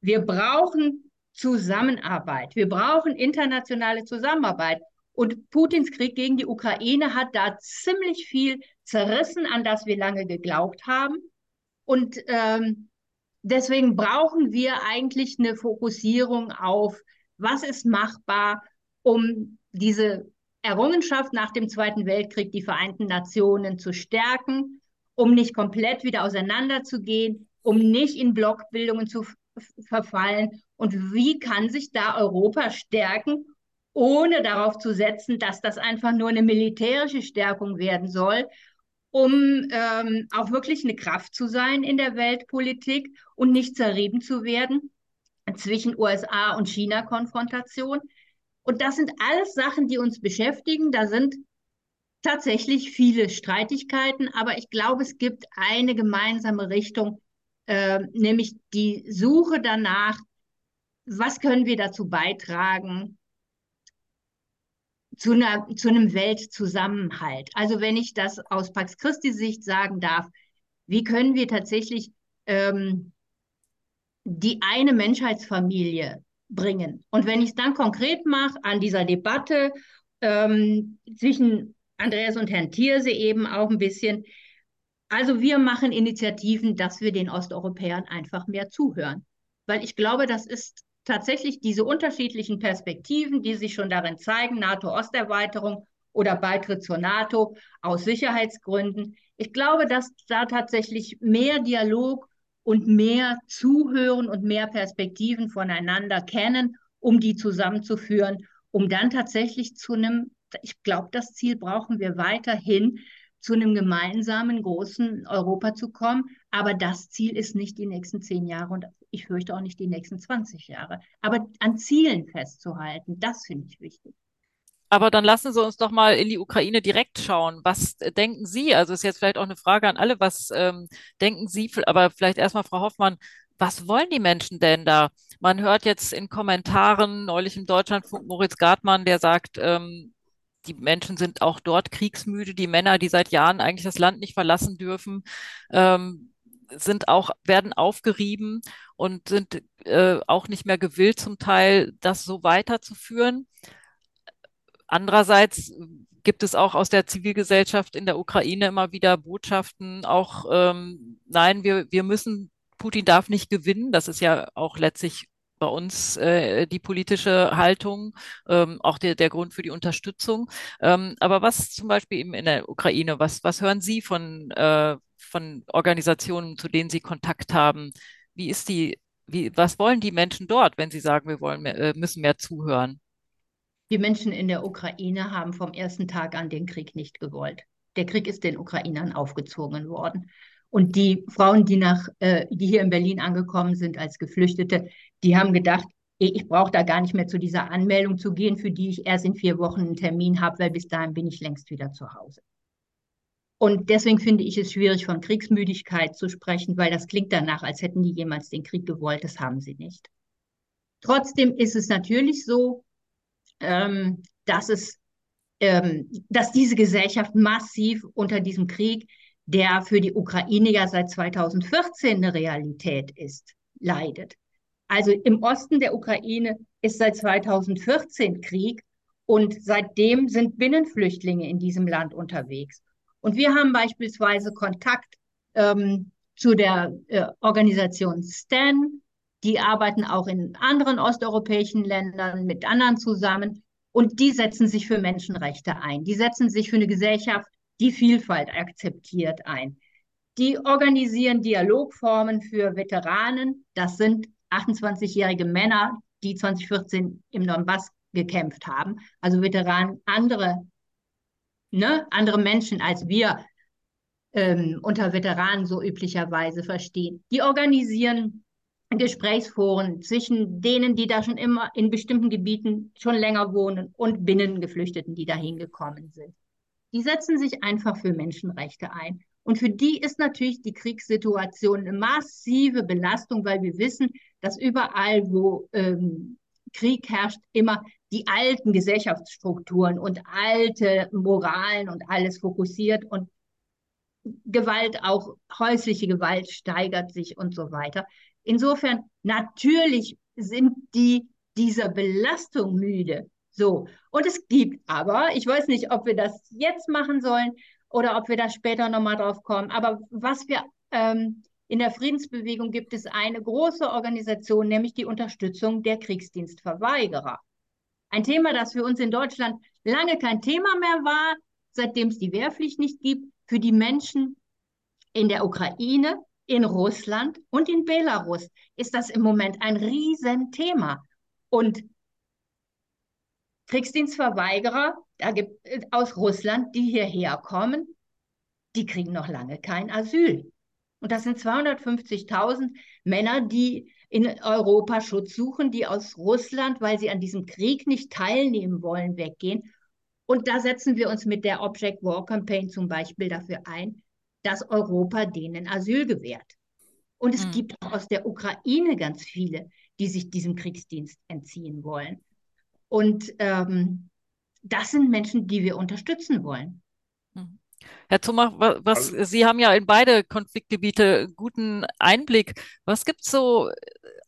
wir brauchen Zusammenarbeit. Wir brauchen internationale Zusammenarbeit. Und Putins Krieg gegen die Ukraine hat da ziemlich viel zerrissen, an das wir lange geglaubt haben. Und ähm, deswegen brauchen wir eigentlich eine Fokussierung auf, was ist machbar, um diese Errungenschaft nach dem Zweiten Weltkrieg, die Vereinten Nationen zu stärken, um nicht komplett wieder auseinanderzugehen, um nicht in Blockbildungen zu verfallen und wie kann sich da Europa stärken, ohne darauf zu setzen, dass das einfach nur eine militärische Stärkung werden soll, um ähm, auch wirklich eine Kraft zu sein in der Weltpolitik und nicht zerrieben zu werden zwischen USA und China-Konfrontation. Und das sind alles Sachen, die uns beschäftigen. Da sind tatsächlich viele Streitigkeiten, aber ich glaube, es gibt eine gemeinsame Richtung, äh, nämlich die Suche danach, was können wir dazu beitragen, zu, einer, zu einem Weltzusammenhalt. Also wenn ich das aus Pax Christi Sicht sagen darf, wie können wir tatsächlich ähm, die eine Menschheitsfamilie bringen? Und wenn ich es dann konkret mache an dieser Debatte ähm, zwischen Andreas und Herrn Thierse eben auch ein bisschen, also wir machen Initiativen, dass wir den Osteuropäern einfach mehr zuhören. Weil ich glaube, das ist tatsächlich diese unterschiedlichen Perspektiven, die sich schon darin zeigen, NATO-Osterweiterung oder Beitritt zur NATO aus Sicherheitsgründen. Ich glaube, dass da tatsächlich mehr Dialog und mehr Zuhören und mehr Perspektiven voneinander kennen, um die zusammenzuführen, um dann tatsächlich zu einem, ich glaube, das Ziel brauchen wir weiterhin, zu einem gemeinsamen großen Europa zu kommen. Aber das Ziel ist nicht die nächsten zehn Jahre und ich fürchte auch nicht die nächsten 20 Jahre. Aber an Zielen festzuhalten, das finde ich wichtig. Aber dann lassen Sie uns doch mal in die Ukraine direkt schauen. Was denken Sie? Also ist jetzt vielleicht auch eine Frage an alle. Was ähm, denken Sie? Aber vielleicht erstmal, Frau Hoffmann, was wollen die Menschen denn da? Man hört jetzt in Kommentaren neulich im Deutschlandfunk Moritz Gartmann, der sagt, ähm, die Menschen sind auch dort kriegsmüde. Die Männer, die seit Jahren eigentlich das Land nicht verlassen dürfen, ähm, sind auch, werden aufgerieben und sind äh, auch nicht mehr gewillt, zum Teil das so weiterzuführen. Andererseits gibt es auch aus der Zivilgesellschaft in der Ukraine immer wieder Botschaften, auch ähm, nein, wir, wir müssen, Putin darf nicht gewinnen. Das ist ja auch letztlich bei uns äh, die politische Haltung, ähm, auch der, der Grund für die Unterstützung. Ähm, aber was zum Beispiel eben in der Ukraine, was, was hören Sie von, äh, von Organisationen, zu denen Sie Kontakt haben? Wie ist die, wie, was wollen die Menschen dort, wenn sie sagen, wir wollen mehr, äh, müssen mehr zuhören? Die Menschen in der Ukraine haben vom ersten Tag an den Krieg nicht gewollt. Der Krieg ist den Ukrainern aufgezwungen worden. Und die Frauen, die nach, äh, die hier in Berlin angekommen sind als Geflüchtete, die haben gedacht, ich brauche da gar nicht mehr zu dieser Anmeldung zu gehen, für die ich erst in vier Wochen einen Termin habe, weil bis dahin bin ich längst wieder zu Hause. Und deswegen finde ich es schwierig, von Kriegsmüdigkeit zu sprechen, weil das klingt danach, als hätten die jemals den Krieg gewollt. Das haben sie nicht. Trotzdem ist es natürlich so, ähm, dass es, ähm, dass diese Gesellschaft massiv unter diesem Krieg der für die Ukraine ja seit 2014 eine Realität ist, leidet. Also im Osten der Ukraine ist seit 2014 Krieg und seitdem sind Binnenflüchtlinge in diesem Land unterwegs. Und wir haben beispielsweise Kontakt ähm, zu der äh, Organisation STAN. Die arbeiten auch in anderen osteuropäischen Ländern mit anderen zusammen. Und die setzen sich für Menschenrechte ein. Die setzen sich für eine Gesellschaft, die Vielfalt akzeptiert ein. Die organisieren Dialogformen für Veteranen. Das sind 28-jährige Männer, die 2014 im Donbass gekämpft haben. Also Veteranen, andere, ne, andere Menschen als wir ähm, unter Veteranen so üblicherweise verstehen. Die organisieren Gesprächsforen zwischen denen, die da schon immer in bestimmten Gebieten schon länger wohnen und Binnengeflüchteten, die da hingekommen sind die setzen sich einfach für Menschenrechte ein. Und für die ist natürlich die Kriegssituation eine massive Belastung, weil wir wissen, dass überall, wo ähm, Krieg herrscht, immer die alten Gesellschaftsstrukturen und alte Moralen und alles fokussiert und Gewalt, auch häusliche Gewalt steigert sich und so weiter. Insofern, natürlich sind die dieser Belastung müde. So, und es gibt aber, ich weiß nicht, ob wir das jetzt machen sollen oder ob wir da später nochmal drauf kommen, aber was wir ähm, in der Friedensbewegung gibt es eine große Organisation, nämlich die Unterstützung der Kriegsdienstverweigerer. Ein Thema, das für uns in Deutschland lange kein Thema mehr war, seitdem es die Wehrpflicht nicht gibt, für die Menschen in der Ukraine, in Russland und in Belarus ist das im Moment ein Riesenthema. Und Kriegsdienstverweigerer da gibt, äh, aus Russland, die hierher kommen, die kriegen noch lange kein Asyl. Und das sind 250.000 Männer, die in Europa Schutz suchen, die aus Russland, weil sie an diesem Krieg nicht teilnehmen wollen, weggehen. Und da setzen wir uns mit der Object War Campaign zum Beispiel dafür ein, dass Europa denen Asyl gewährt. Und es mhm. gibt auch aus der Ukraine ganz viele, die sich diesem Kriegsdienst entziehen wollen. Und ähm, das sind Menschen, die wir unterstützen wollen. Mhm. Herr Zumach, was, also, Sie haben ja in beide Konfliktgebiete guten Einblick. Was gibt es so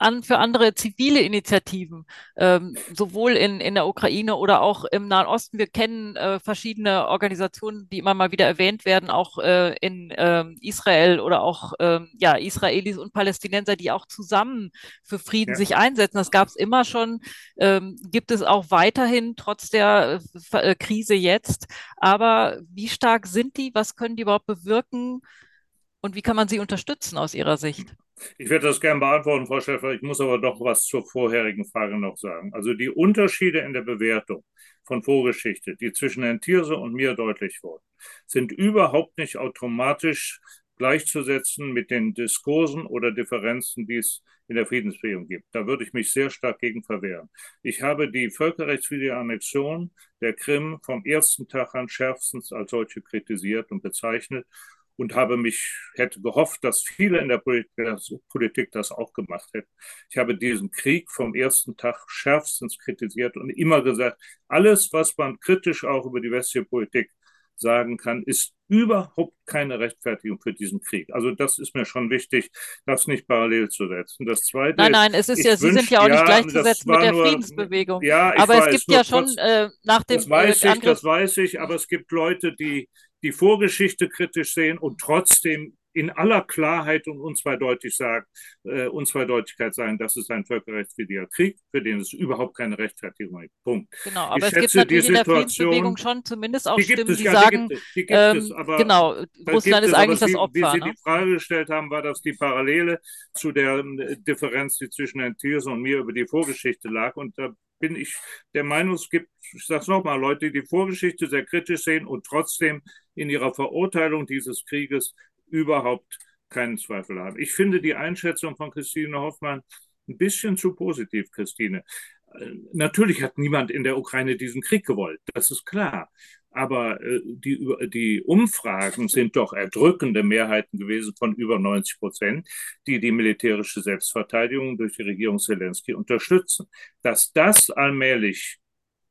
an für andere zivile Initiativen, ähm, sowohl in, in der Ukraine oder auch im Nahen Osten. Wir kennen äh, verschiedene Organisationen, die immer mal wieder erwähnt werden, auch äh, in ähm, Israel oder auch ähm, ja, Israelis und Palästinenser, die auch zusammen für Frieden ja. sich einsetzen. Das gab es immer schon, ähm, gibt es auch weiterhin, trotz der äh, äh, Krise jetzt. Aber wie stark sind die? Was können die überhaupt bewirken? Und wie kann man sie unterstützen aus Ihrer Sicht? Ich werde das gerne beantworten, Frau Schäfer. Ich muss aber doch was zur vorherigen Frage noch sagen. Also die Unterschiede in der Bewertung von Vorgeschichte, die zwischen Herrn Thierse und mir deutlich wurden, sind überhaupt nicht automatisch gleichzusetzen mit den Diskursen oder Differenzen, die es in der Friedensbewegung gibt. Da würde ich mich sehr stark gegen verwehren. Ich habe die völkerrechtswidrige Annexion der Krim vom ersten Tag an schärfstens als solche kritisiert und bezeichnet und habe mich, hätte gehofft, dass viele in der Politik das auch gemacht hätten. Ich habe diesen Krieg vom ersten Tag schärfstens kritisiert und immer gesagt, alles, was man kritisch auch über die westliche Politik sagen kann, ist überhaupt keine Rechtfertigung für diesen Krieg. Also das ist mir schon wichtig, das nicht parallel zu setzen. Das zweite Nein, nein, es ist ja, Sie sind ja auch nicht gleichzusetzen mit der nur, Friedensbewegung. Ja, aber weiß, es gibt ja schon äh, nach dem Das weiß äh, ich, das weiß ich, aber es gibt Leute, die die Vorgeschichte kritisch sehen und trotzdem in aller Klarheit und unzweideutig sagen, äh, Unzweideutigkeit sagen, das ist ein völkerrechtswidriger Krieg, für den es überhaupt keine Rechtfertigung gibt. Punkt. Genau, aber ich es gibt natürlich in der Friedensbewegung schon zumindest auch Stimmen, es, die ja, sagen, die gibt, die gibt ähm, es, aber genau, Russland ist eigentlich das Opfer. Wie, wie Sie ne? die Frage gestellt haben, war das die Parallele zu der äh, Differenz, die zwischen Herrn Thiers und mir über die Vorgeschichte lag. Und da bin ich der Meinung, es gibt, ich sage es nochmal, Leute, die die Vorgeschichte sehr kritisch sehen und trotzdem in ihrer Verurteilung dieses Krieges überhaupt keinen Zweifel haben. Ich finde die Einschätzung von Christine Hoffmann ein bisschen zu positiv, Christine. Äh, natürlich hat niemand in der Ukraine diesen Krieg gewollt, das ist klar. Aber äh, die, die Umfragen sind doch erdrückende Mehrheiten gewesen von über 90 Prozent, die die militärische Selbstverteidigung durch die Regierung Zelensky unterstützen. Dass das allmählich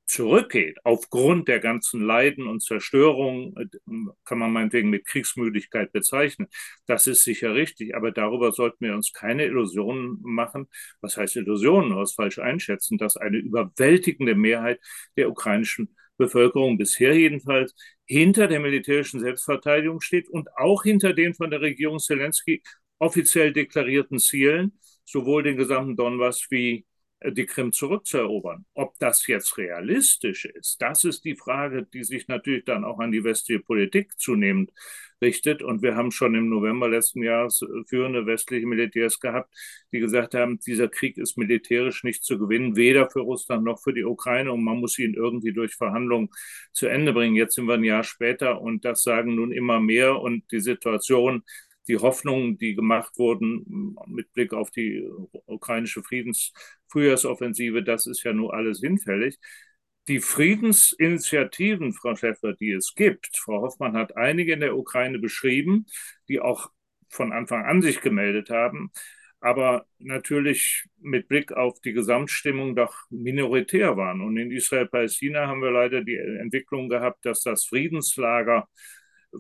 zurückgeht, aufgrund der ganzen Leiden und Zerstörung, äh, kann man meinetwegen mit Kriegsmüdigkeit bezeichnen. Das ist sicher richtig, aber darüber sollten wir uns keine Illusionen machen. Was heißt Illusionen? Was falsch einschätzen, dass eine überwältigende Mehrheit der ukrainischen Bevölkerung bisher jedenfalls hinter der militärischen Selbstverteidigung steht und auch hinter den von der Regierung Zelensky offiziell deklarierten Zielen, sowohl den gesamten Donbass wie die Krim zurückzuerobern. Ob das jetzt realistisch ist, das ist die Frage, die sich natürlich dann auch an die westliche Politik zunehmend richtet. Und wir haben schon im November letzten Jahres führende westliche Militärs gehabt, die gesagt haben, dieser Krieg ist militärisch nicht zu gewinnen, weder für Russland noch für die Ukraine. Und man muss ihn irgendwie durch Verhandlungen zu Ende bringen. Jetzt sind wir ein Jahr später und das sagen nun immer mehr. Und die Situation die Hoffnungen, die gemacht wurden mit Blick auf die ukrainische Friedensfrühjahrsoffensive, das ist ja nur alles hinfällig. Die Friedensinitiativen, Frau Schäfer, die es gibt, Frau Hoffmann hat einige in der Ukraine beschrieben, die auch von Anfang an sich gemeldet haben, aber natürlich mit Blick auf die Gesamtstimmung doch minoritär waren. Und in Israel-Palästina haben wir leider die Entwicklung gehabt, dass das Friedenslager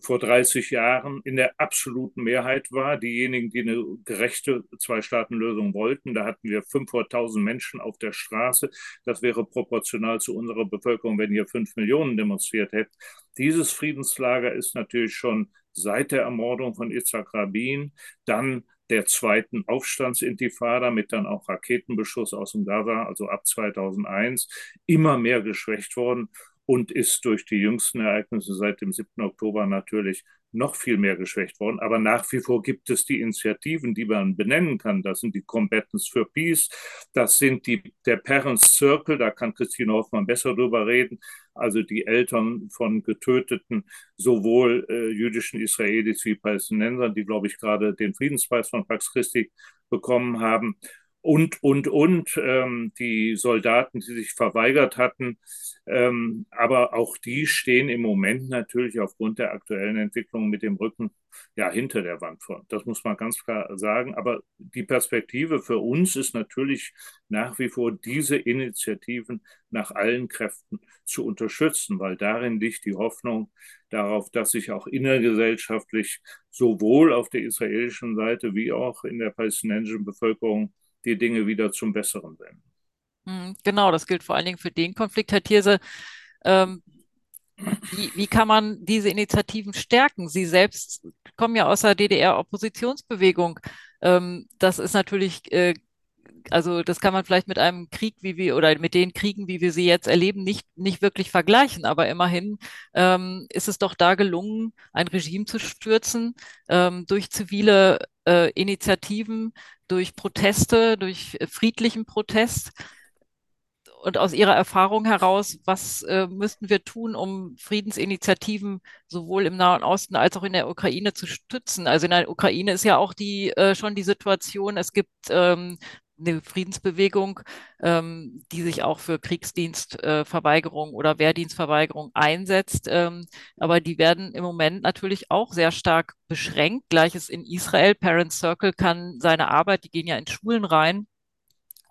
vor 30 Jahren in der absoluten Mehrheit war. Diejenigen, die eine gerechte Zwei-Staaten-Lösung wollten, da hatten wir 500.000 Menschen auf der Straße. Das wäre proportional zu unserer Bevölkerung, wenn hier fünf Millionen demonstriert hätten. Dieses Friedenslager ist natürlich schon seit der Ermordung von Itzhak Rabin, dann der zweiten Aufstandsintifada mit dann auch Raketenbeschuss aus dem Gaza, also ab 2001, immer mehr geschwächt worden und ist durch die jüngsten Ereignisse seit dem 7. Oktober natürlich noch viel mehr geschwächt worden. Aber nach wie vor gibt es die Initiativen, die man benennen kann. Das sind die Combatants for Peace, das sind die, der Parents Circle, da kann Christine Hoffmann besser drüber reden, also die Eltern von getöteten, sowohl äh, jüdischen Israelis wie Palästinensern, die, glaube ich, gerade den Friedenspreis von Pax Christi bekommen haben. Und, und, und, ähm, die Soldaten, die sich verweigert hatten. Ähm, aber auch die stehen im Moment natürlich aufgrund der aktuellen Entwicklung mit dem Rücken ja hinter der Wand vor. Das muss man ganz klar sagen. Aber die Perspektive für uns ist natürlich nach wie vor diese Initiativen nach allen Kräften zu unterstützen, weil darin liegt die Hoffnung darauf, dass sich auch innergesellschaftlich sowohl auf der israelischen Seite wie auch in der palästinensischen Bevölkerung die Dinge wieder zum Besseren wenden. Hm, genau, das gilt vor allen Dingen für den Konflikt, Herr Thierse. Ähm, wie, wie, kann man diese Initiativen stärken? Sie selbst kommen ja aus der DDR-Oppositionsbewegung. Ähm, das ist natürlich äh, also das kann man vielleicht mit einem Krieg, wie wir oder mit den Kriegen, wie wir sie jetzt erleben, nicht, nicht wirklich vergleichen. Aber immerhin ähm, ist es doch da gelungen, ein Regime zu stürzen ähm, durch zivile äh, Initiativen, durch Proteste, durch friedlichen Protest. Und aus Ihrer Erfahrung heraus, was äh, müssten wir tun, um Friedensinitiativen sowohl im Nahen Osten als auch in der Ukraine zu stützen? Also in der Ukraine ist ja auch die äh, schon die Situation, es gibt ähm, eine Friedensbewegung, ähm, die sich auch für Kriegsdienstverweigerung äh, oder Wehrdienstverweigerung einsetzt. Ähm, aber die werden im Moment natürlich auch sehr stark beschränkt. Gleiches in Israel. Parent Circle kann seine Arbeit, die gehen ja in Schulen rein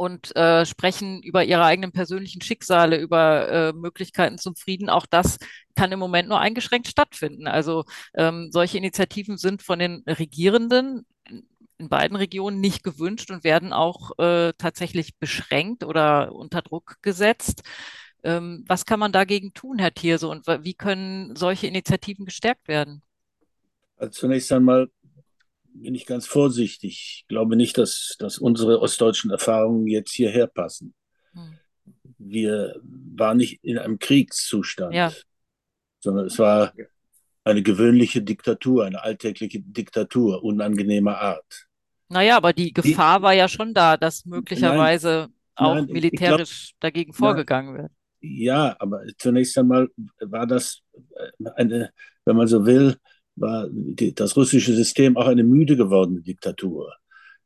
und äh, sprechen über ihre eigenen persönlichen Schicksale, über äh, Möglichkeiten zum Frieden. Auch das kann im Moment nur eingeschränkt stattfinden. Also ähm, solche Initiativen sind von den Regierenden in beiden Regionen nicht gewünscht und werden auch äh, tatsächlich beschränkt oder unter Druck gesetzt. Ähm, was kann man dagegen tun, Herr Thierse, und wie können solche Initiativen gestärkt werden? Also zunächst einmal bin ich ganz vorsichtig. Ich glaube nicht, dass, dass unsere ostdeutschen Erfahrungen jetzt hierher passen. Hm. Wir waren nicht in einem Kriegszustand, ja. sondern es war eine gewöhnliche Diktatur, eine alltägliche Diktatur unangenehmer Art. Naja, aber die Gefahr die, war ja schon da, dass möglicherweise nein, auch nein, militärisch glaub, dagegen vorgegangen wird. Ja, aber zunächst einmal war das eine, wenn man so will, war die, das russische System auch eine müde gewordene Diktatur.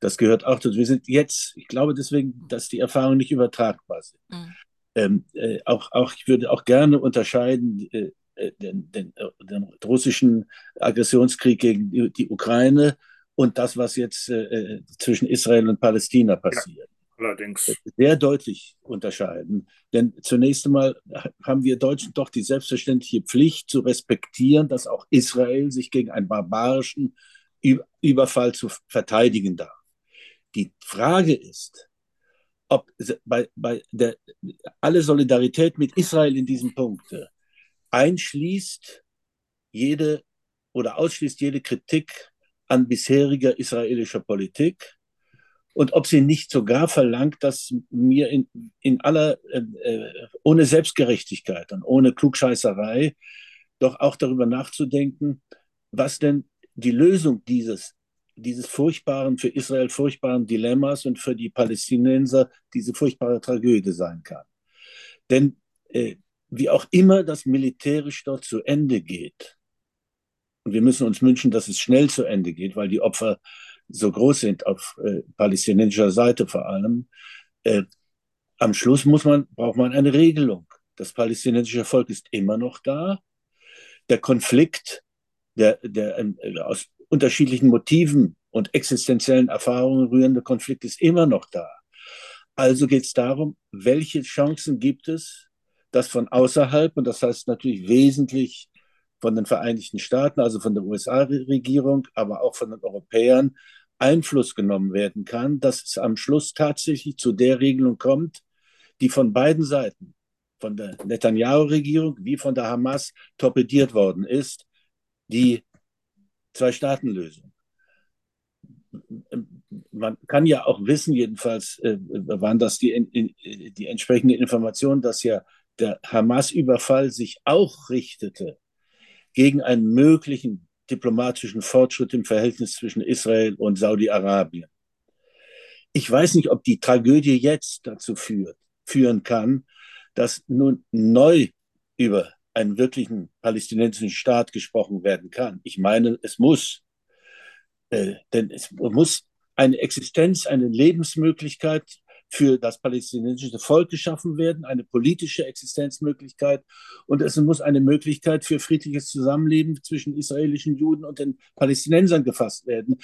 Das gehört auch dazu. Wir sind jetzt, ich glaube deswegen, dass die Erfahrungen nicht übertragbar sind. Mhm. Ähm, äh, auch, auch, ich würde auch gerne unterscheiden äh, äh den, den, äh, den, russischen Aggressionskrieg gegen die, die Ukraine und das, was jetzt äh, äh, zwischen Israel und Palästina passiert. Ja, allerdings. Sehr deutlich unterscheiden. Denn zunächst einmal haben wir Deutschen doch die selbstverständliche Pflicht zu respektieren, dass auch Israel sich gegen einen barbarischen Überfall zu verteidigen darf. Die Frage ist, ob bei, bei der, alle Solidarität mit Israel in diesem Punkt einschließt jede oder ausschließt jede Kritik an bisheriger israelischer Politik und ob sie nicht sogar verlangt, dass mir in, in aller, äh, äh, ohne Selbstgerechtigkeit und ohne Klugscheißerei doch auch darüber nachzudenken, was denn die Lösung dieses, dieses furchtbaren, für Israel furchtbaren Dilemmas und für die Palästinenser diese furchtbare Tragödie sein kann. Denn äh, wie auch immer das militärisch dort zu Ende geht, und wir müssen uns wünschen, dass es schnell zu Ende geht, weil die Opfer so groß sind, auf äh, palästinensischer Seite vor allem. Äh, am Schluss muss man, braucht man eine Regelung. Das palästinensische Volk ist immer noch da. Der Konflikt, der, der äh, aus unterschiedlichen Motiven und existenziellen Erfahrungen rührende Konflikt ist immer noch da. Also geht es darum, welche Chancen gibt es, dass von außerhalb, und das heißt natürlich wesentlich von den Vereinigten Staaten, also von der USA-Regierung, aber auch von den Europäern Einfluss genommen werden kann, dass es am Schluss tatsächlich zu der Regelung kommt, die von beiden Seiten, von der Netanyahu-Regierung wie von der Hamas torpediert worden ist, die Zwei-Staaten-Lösung. Man kann ja auch wissen, jedenfalls äh, waren das die, die entsprechenden Informationen, dass ja der Hamas-Überfall sich auch richtete gegen einen möglichen diplomatischen Fortschritt im Verhältnis zwischen Israel und Saudi-Arabien. Ich weiß nicht, ob die Tragödie jetzt dazu führt, führen kann, dass nun neu über einen wirklichen palästinensischen Staat gesprochen werden kann. Ich meine, es muss, äh, denn es muss eine Existenz, eine Lebensmöglichkeit für das palästinensische Volk geschaffen werden, eine politische Existenzmöglichkeit und es muss eine Möglichkeit für friedliches Zusammenleben zwischen israelischen Juden und den Palästinensern gefasst werden,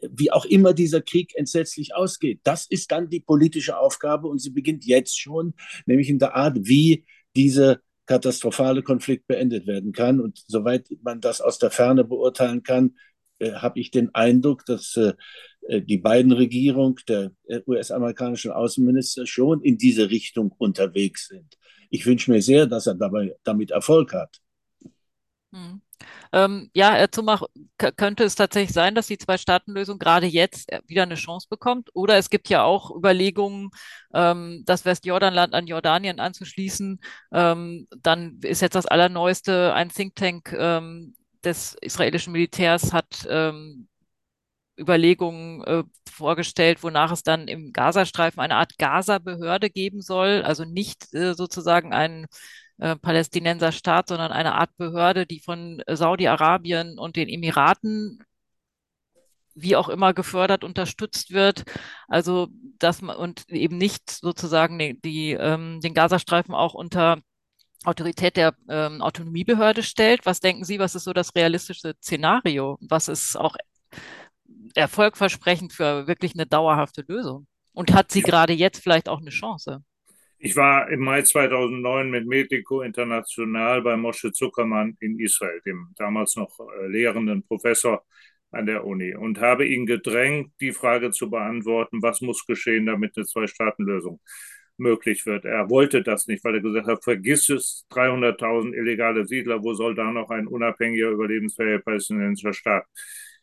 wie auch immer dieser Krieg entsetzlich ausgeht. Das ist dann die politische Aufgabe und sie beginnt jetzt schon, nämlich in der Art, wie diese katastrophale Konflikt beendet werden kann. Und soweit man das aus der Ferne beurteilen kann, äh, habe ich den Eindruck, dass äh, die beiden Regierungen der US-amerikanischen Außenminister schon in diese Richtung unterwegs sind. Ich wünsche mir sehr, dass er dabei, damit Erfolg hat. Hm. Ähm, ja, Herr Zumach, könnte es tatsächlich sein, dass die Zwei-Staaten-Lösung gerade jetzt wieder eine Chance bekommt? Oder es gibt ja auch Überlegungen, ähm, das Westjordanland an Jordanien anzuschließen. Ähm, dann ist jetzt das Allerneueste, ein Think Tank ähm, des israelischen Militärs hat ähm, Überlegungen äh, vorgestellt, wonach es dann im Gazastreifen eine Art Gaza-Behörde geben soll, also nicht äh, sozusagen ein äh, Palästinenserstaat, sondern eine Art Behörde, die von Saudi-Arabien und den Emiraten wie auch immer gefördert, unterstützt wird. Also dass man und eben nicht sozusagen die, die ähm, den Gazastreifen auch unter Autorität der ähm, Autonomiebehörde stellt. Was denken Sie, was ist so das realistische Szenario? Was ist auch erfolgversprechend für wirklich eine dauerhafte Lösung? Und hat sie gerade jetzt vielleicht auch eine Chance? Ich war im Mai 2009 mit Medico International bei Moshe Zuckermann in Israel, dem damals noch äh, lehrenden Professor an der Uni, und habe ihn gedrängt, die Frage zu beantworten, was muss geschehen, damit eine Zwei-Staaten-Lösung möglich wird. Er wollte das nicht, weil er gesagt hat, vergiss es, 300.000 illegale Siedler, wo soll da noch ein unabhängiger, überlebensfähiger palästinensischer Staat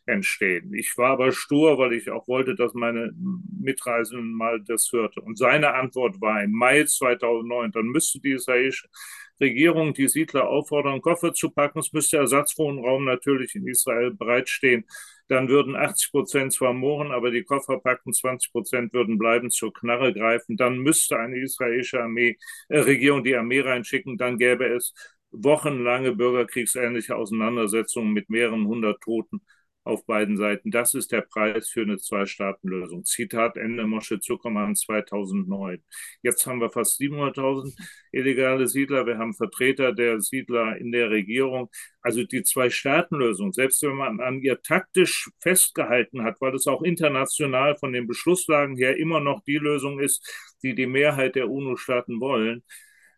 entstehen. Ich war aber stur, weil ich auch wollte, dass meine Mitreisenden mal das hörte. Und seine Antwort war im Mai 2009, dann müsste die israelische Regierung die Siedler auffordern, Koffer zu packen. Es müsste Ersatzwohnraum natürlich in Israel bereitstehen. Dann würden 80 Prozent zwar mohren, aber die Koffer packen, 20 Prozent würden bleiben, zur Knarre greifen. Dann müsste eine israelische Armee, äh, Regierung die Armee reinschicken. Dann gäbe es wochenlange bürgerkriegsähnliche Auseinandersetzungen mit mehreren hundert Toten auf beiden Seiten. Das ist der Preis für eine Zwei-Staaten-Lösung. Zitat Ende Mosche Zuckermann 2009. Jetzt haben wir fast 700.000 illegale Siedler. Wir haben Vertreter der Siedler in der Regierung. Also die Zwei-Staaten-Lösung, selbst wenn man an ihr taktisch festgehalten hat, weil es auch international von den Beschlusslagen her immer noch die Lösung ist, die die Mehrheit der UNO-Staaten wollen,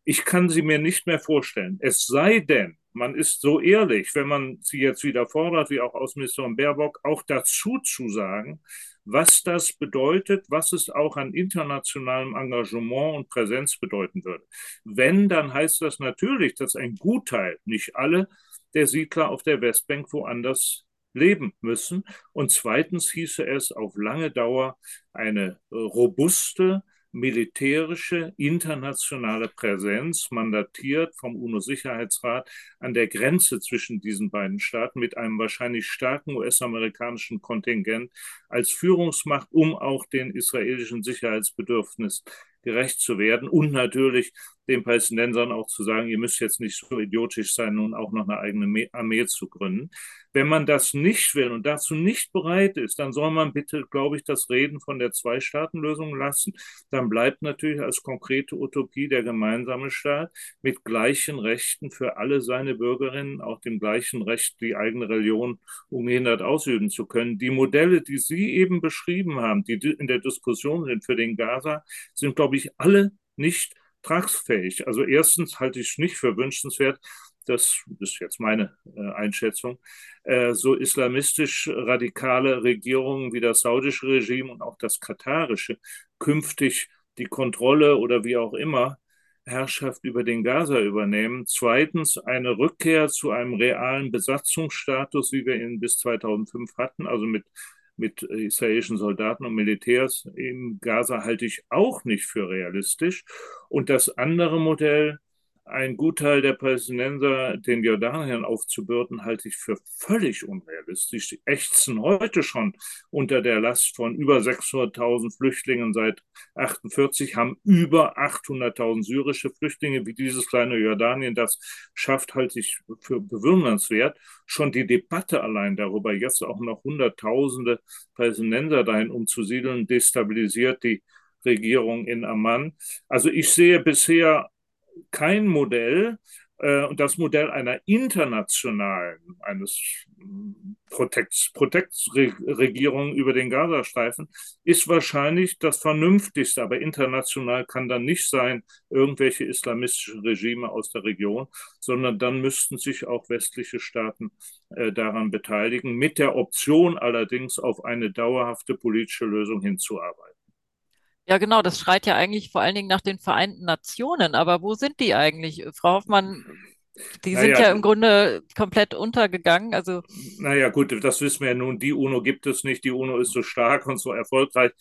ich kann sie mir nicht mehr vorstellen. Es sei denn, man ist so ehrlich, wenn man sie jetzt wieder fordert, wie auch Außenministerin Baerbock, auch dazu zu sagen, was das bedeutet, was es auch an internationalem Engagement und Präsenz bedeuten würde. Wenn, dann heißt das natürlich, dass ein Gutteil, nicht alle, der Siedler auf der Westbank woanders leben müssen. Und zweitens hieße es auf lange Dauer eine robuste, militärische internationale Präsenz, mandatiert vom UNO-Sicherheitsrat an der Grenze zwischen diesen beiden Staaten mit einem wahrscheinlich starken US-amerikanischen Kontingent als Führungsmacht, um auch den israelischen Sicherheitsbedürfnissen gerecht zu werden und natürlich den Palästinensern auch zu sagen, ihr müsst jetzt nicht so idiotisch sein, nun auch noch eine eigene Armee zu gründen. Wenn man das nicht will und dazu nicht bereit ist, dann soll man bitte, glaube ich, das Reden von der Zwei-Staaten-Lösung lassen. Dann bleibt natürlich als konkrete Utopie der gemeinsame Staat mit gleichen Rechten für alle seine Bürgerinnen, auch dem gleichen Recht, die eigene Religion ungehindert ausüben zu können. Die Modelle, die Sie eben beschrieben haben, die in der Diskussion sind für den Gaza, sind, glaube ich, alle nicht tragfähig. Also erstens halte ich es nicht für wünschenswert, das ist jetzt meine äh, Einschätzung, äh, so islamistisch radikale Regierungen wie das saudische Regime und auch das katarische künftig die Kontrolle oder wie auch immer Herrschaft über den Gaza übernehmen. Zweitens eine Rückkehr zu einem realen Besatzungsstatus, wie wir ihn bis 2005 hatten, also mit mit israelischen Soldaten und Militärs in Gaza halte ich auch nicht für realistisch. Und das andere Modell, ein Gutteil der Palästinenser den Jordaniern aufzubürden, halte ich für völlig unrealistisch. Sie ächzen heute schon unter der Last von über 600.000 Flüchtlingen seit 48, haben über 800.000 syrische Flüchtlinge, wie dieses kleine Jordanien das schafft, halte ich für bewundernswert. Schon die Debatte allein darüber, jetzt auch noch Hunderttausende Palästinenser dahin umzusiedeln, destabilisiert die Regierung in Amman. Also ich sehe bisher kein Modell, äh, und das Modell einer internationalen, eines Protektsregierung über den Gazastreifen ist wahrscheinlich das vernünftigste, aber international kann dann nicht sein, irgendwelche islamistische Regime aus der Region, sondern dann müssten sich auch westliche Staaten äh, daran beteiligen, mit der Option allerdings auf eine dauerhafte politische Lösung hinzuarbeiten. Ja, genau, das schreit ja eigentlich vor allen Dingen nach den Vereinten Nationen. Aber wo sind die eigentlich? Frau Hoffmann, die sind Naja, ja im Grunde komplett untergegangen. Also, Naja, gut, das wissen wir ja nun. Die UNO gibt es nicht. Die UNO ist so stark und so erfolgreich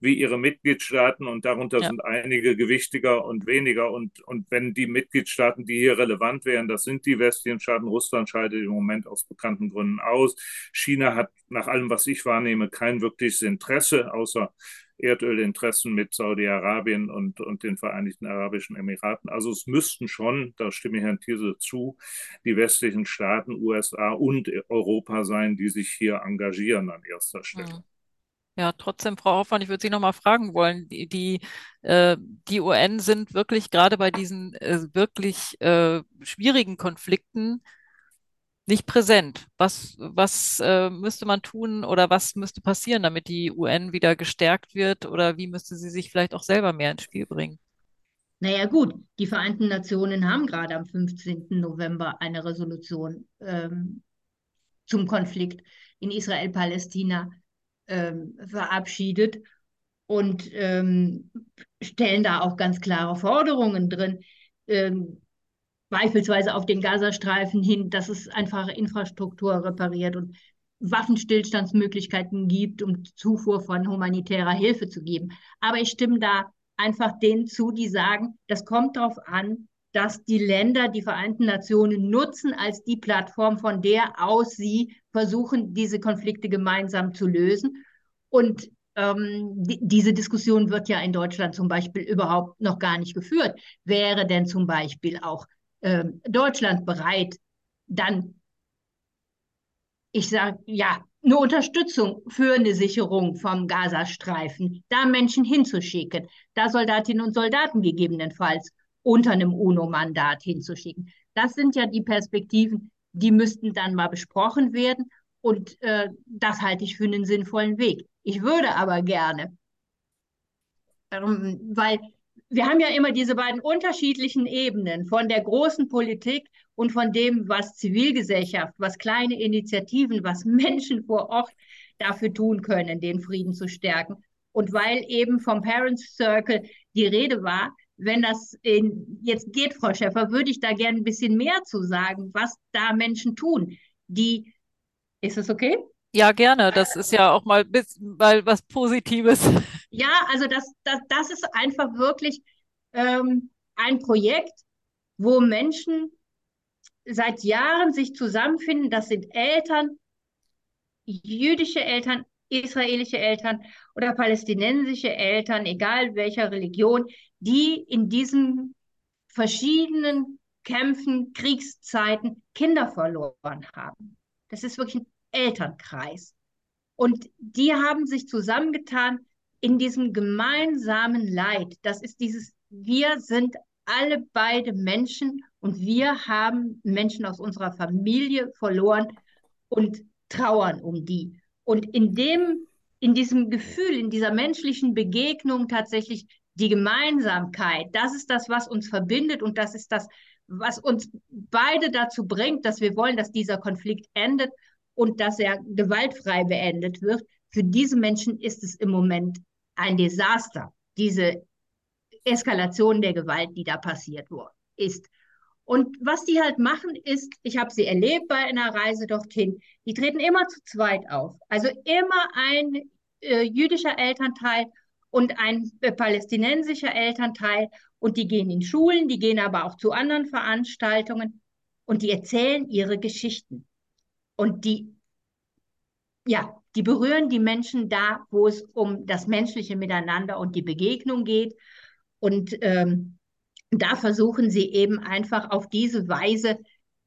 wie ihre Mitgliedstaaten und darunter ja, sind einige gewichtiger und weniger. Und, und wenn die Mitgliedstaaten, die hier relevant wären, das sind die westlichen Staaten. Russland scheidet im Moment aus bekannten Gründen aus. China hat nach allem, was ich wahrnehme, kein wirkliches Interesse, außer Erdölinteressen mit Saudi-Arabien und, und den Vereinigten Arabischen Emiraten. Also es müssten schon, da stimme ich Herrn Thiese zu, die westlichen Staaten, USA und Europa sein, die sich hier engagieren an erster Stelle. hm. Ja, trotzdem, Frau Hoffmann, ich würde Sie noch mal fragen wollen, die, die, äh, die UN sind wirklich gerade bei diesen äh, wirklich äh, schwierigen Konflikten nicht präsent. Was, was äh, müsste man tun oder was müsste passieren, damit die UN wieder gestärkt wird oder wie müsste sie sich vielleicht auch selber mehr ins Spiel bringen? Naja gut, die Vereinten Nationen haben gerade am 15. November eine Resolution ähm, zum Konflikt in Israel-Palästina ähm, verabschiedet und ähm, stellen da auch ganz klare Forderungen drin. Ähm, beispielsweise auf den Gazastreifen hin, dass es einfach Infrastruktur repariert und Waffenstillstandsmöglichkeiten gibt, um Zufuhr von humanitärer Hilfe zu geben. Aber ich stimme da einfach denen zu, die sagen, das kommt darauf an, dass die Länder die Vereinten Nationen nutzen als die Plattform, von der aus sie versuchen, diese Konflikte gemeinsam zu lösen. Und ähm, die, diese Diskussion wird ja in Deutschland zum Beispiel überhaupt noch gar nicht geführt. Wäre denn zum Beispiel auch ähm, Deutschland bereit, dann, ich sage, ja, eine Unterstützung für eine Sicherung vom Gazastreifen, da Menschen hinzuschicken, da Soldatinnen und Soldaten gegebenenfalls unter einem UNO-Mandat hinzuschicken. Das sind ja die Perspektiven, die müssten dann mal besprochen werden. Und äh, das halte ich für einen sinnvollen Weg. Ich würde aber gerne, ähm, weil wir haben ja immer diese beiden unterschiedlichen Ebenen von der großen Politik und von dem, was Zivilgesellschaft, was kleine Initiativen, was Menschen vor Ort dafür tun können, den Frieden zu stärken. Und weil eben vom Parents Circle die Rede war, wenn das in, jetzt geht, Frau Schäfer, würde ich da gerne ein bisschen mehr zu sagen, was da Menschen tun, die, ist das okay? Ja, gerne. Das ist ja auch mal bis, mal was Positives. Ja, also das, das, das ist einfach wirklich ähm, ein Projekt, wo Menschen seit Jahren sich zusammenfinden. Das sind Eltern, jüdische Eltern, israelische Eltern oder palästinensische Eltern, egal welcher Religion, die in diesen verschiedenen Kämpfen, Kriegszeiten Kinder verloren haben. Das ist wirklich ein Elternkreis. Und die haben sich zusammengetan in diesem gemeinsamen Leid. Das ist dieses, wir sind alle beide Menschen und wir haben Menschen aus unserer Familie verloren und trauern um die. Und in dem, in diesem Gefühl, in dieser menschlichen Begegnung tatsächlich die Gemeinsamkeit, das ist das, was uns verbindet und das ist das, was uns beide dazu bringt, dass wir wollen, dass dieser Konflikt endet und dass er gewaltfrei beendet wird. Für diese Menschen ist es im Moment ein Desaster, diese Eskalation der Gewalt, die da passiert ist. Und was die halt machen, ist, ich habe sie erlebt bei einer Reise dorthin, die treten immer zu zweit auf. Also immer ein äh, jüdischer Elternteil und ein äh, palästinensischer Elternteil. und die gehen in Schulen, die gehen aber auch zu anderen Veranstaltungen und die erzählen ihre Geschichten. Und die, ja, die berühren die Menschen da, wo es um das menschliche Miteinander und die Begegnung geht. Und ähm, da versuchen sie eben einfach auf diese Weise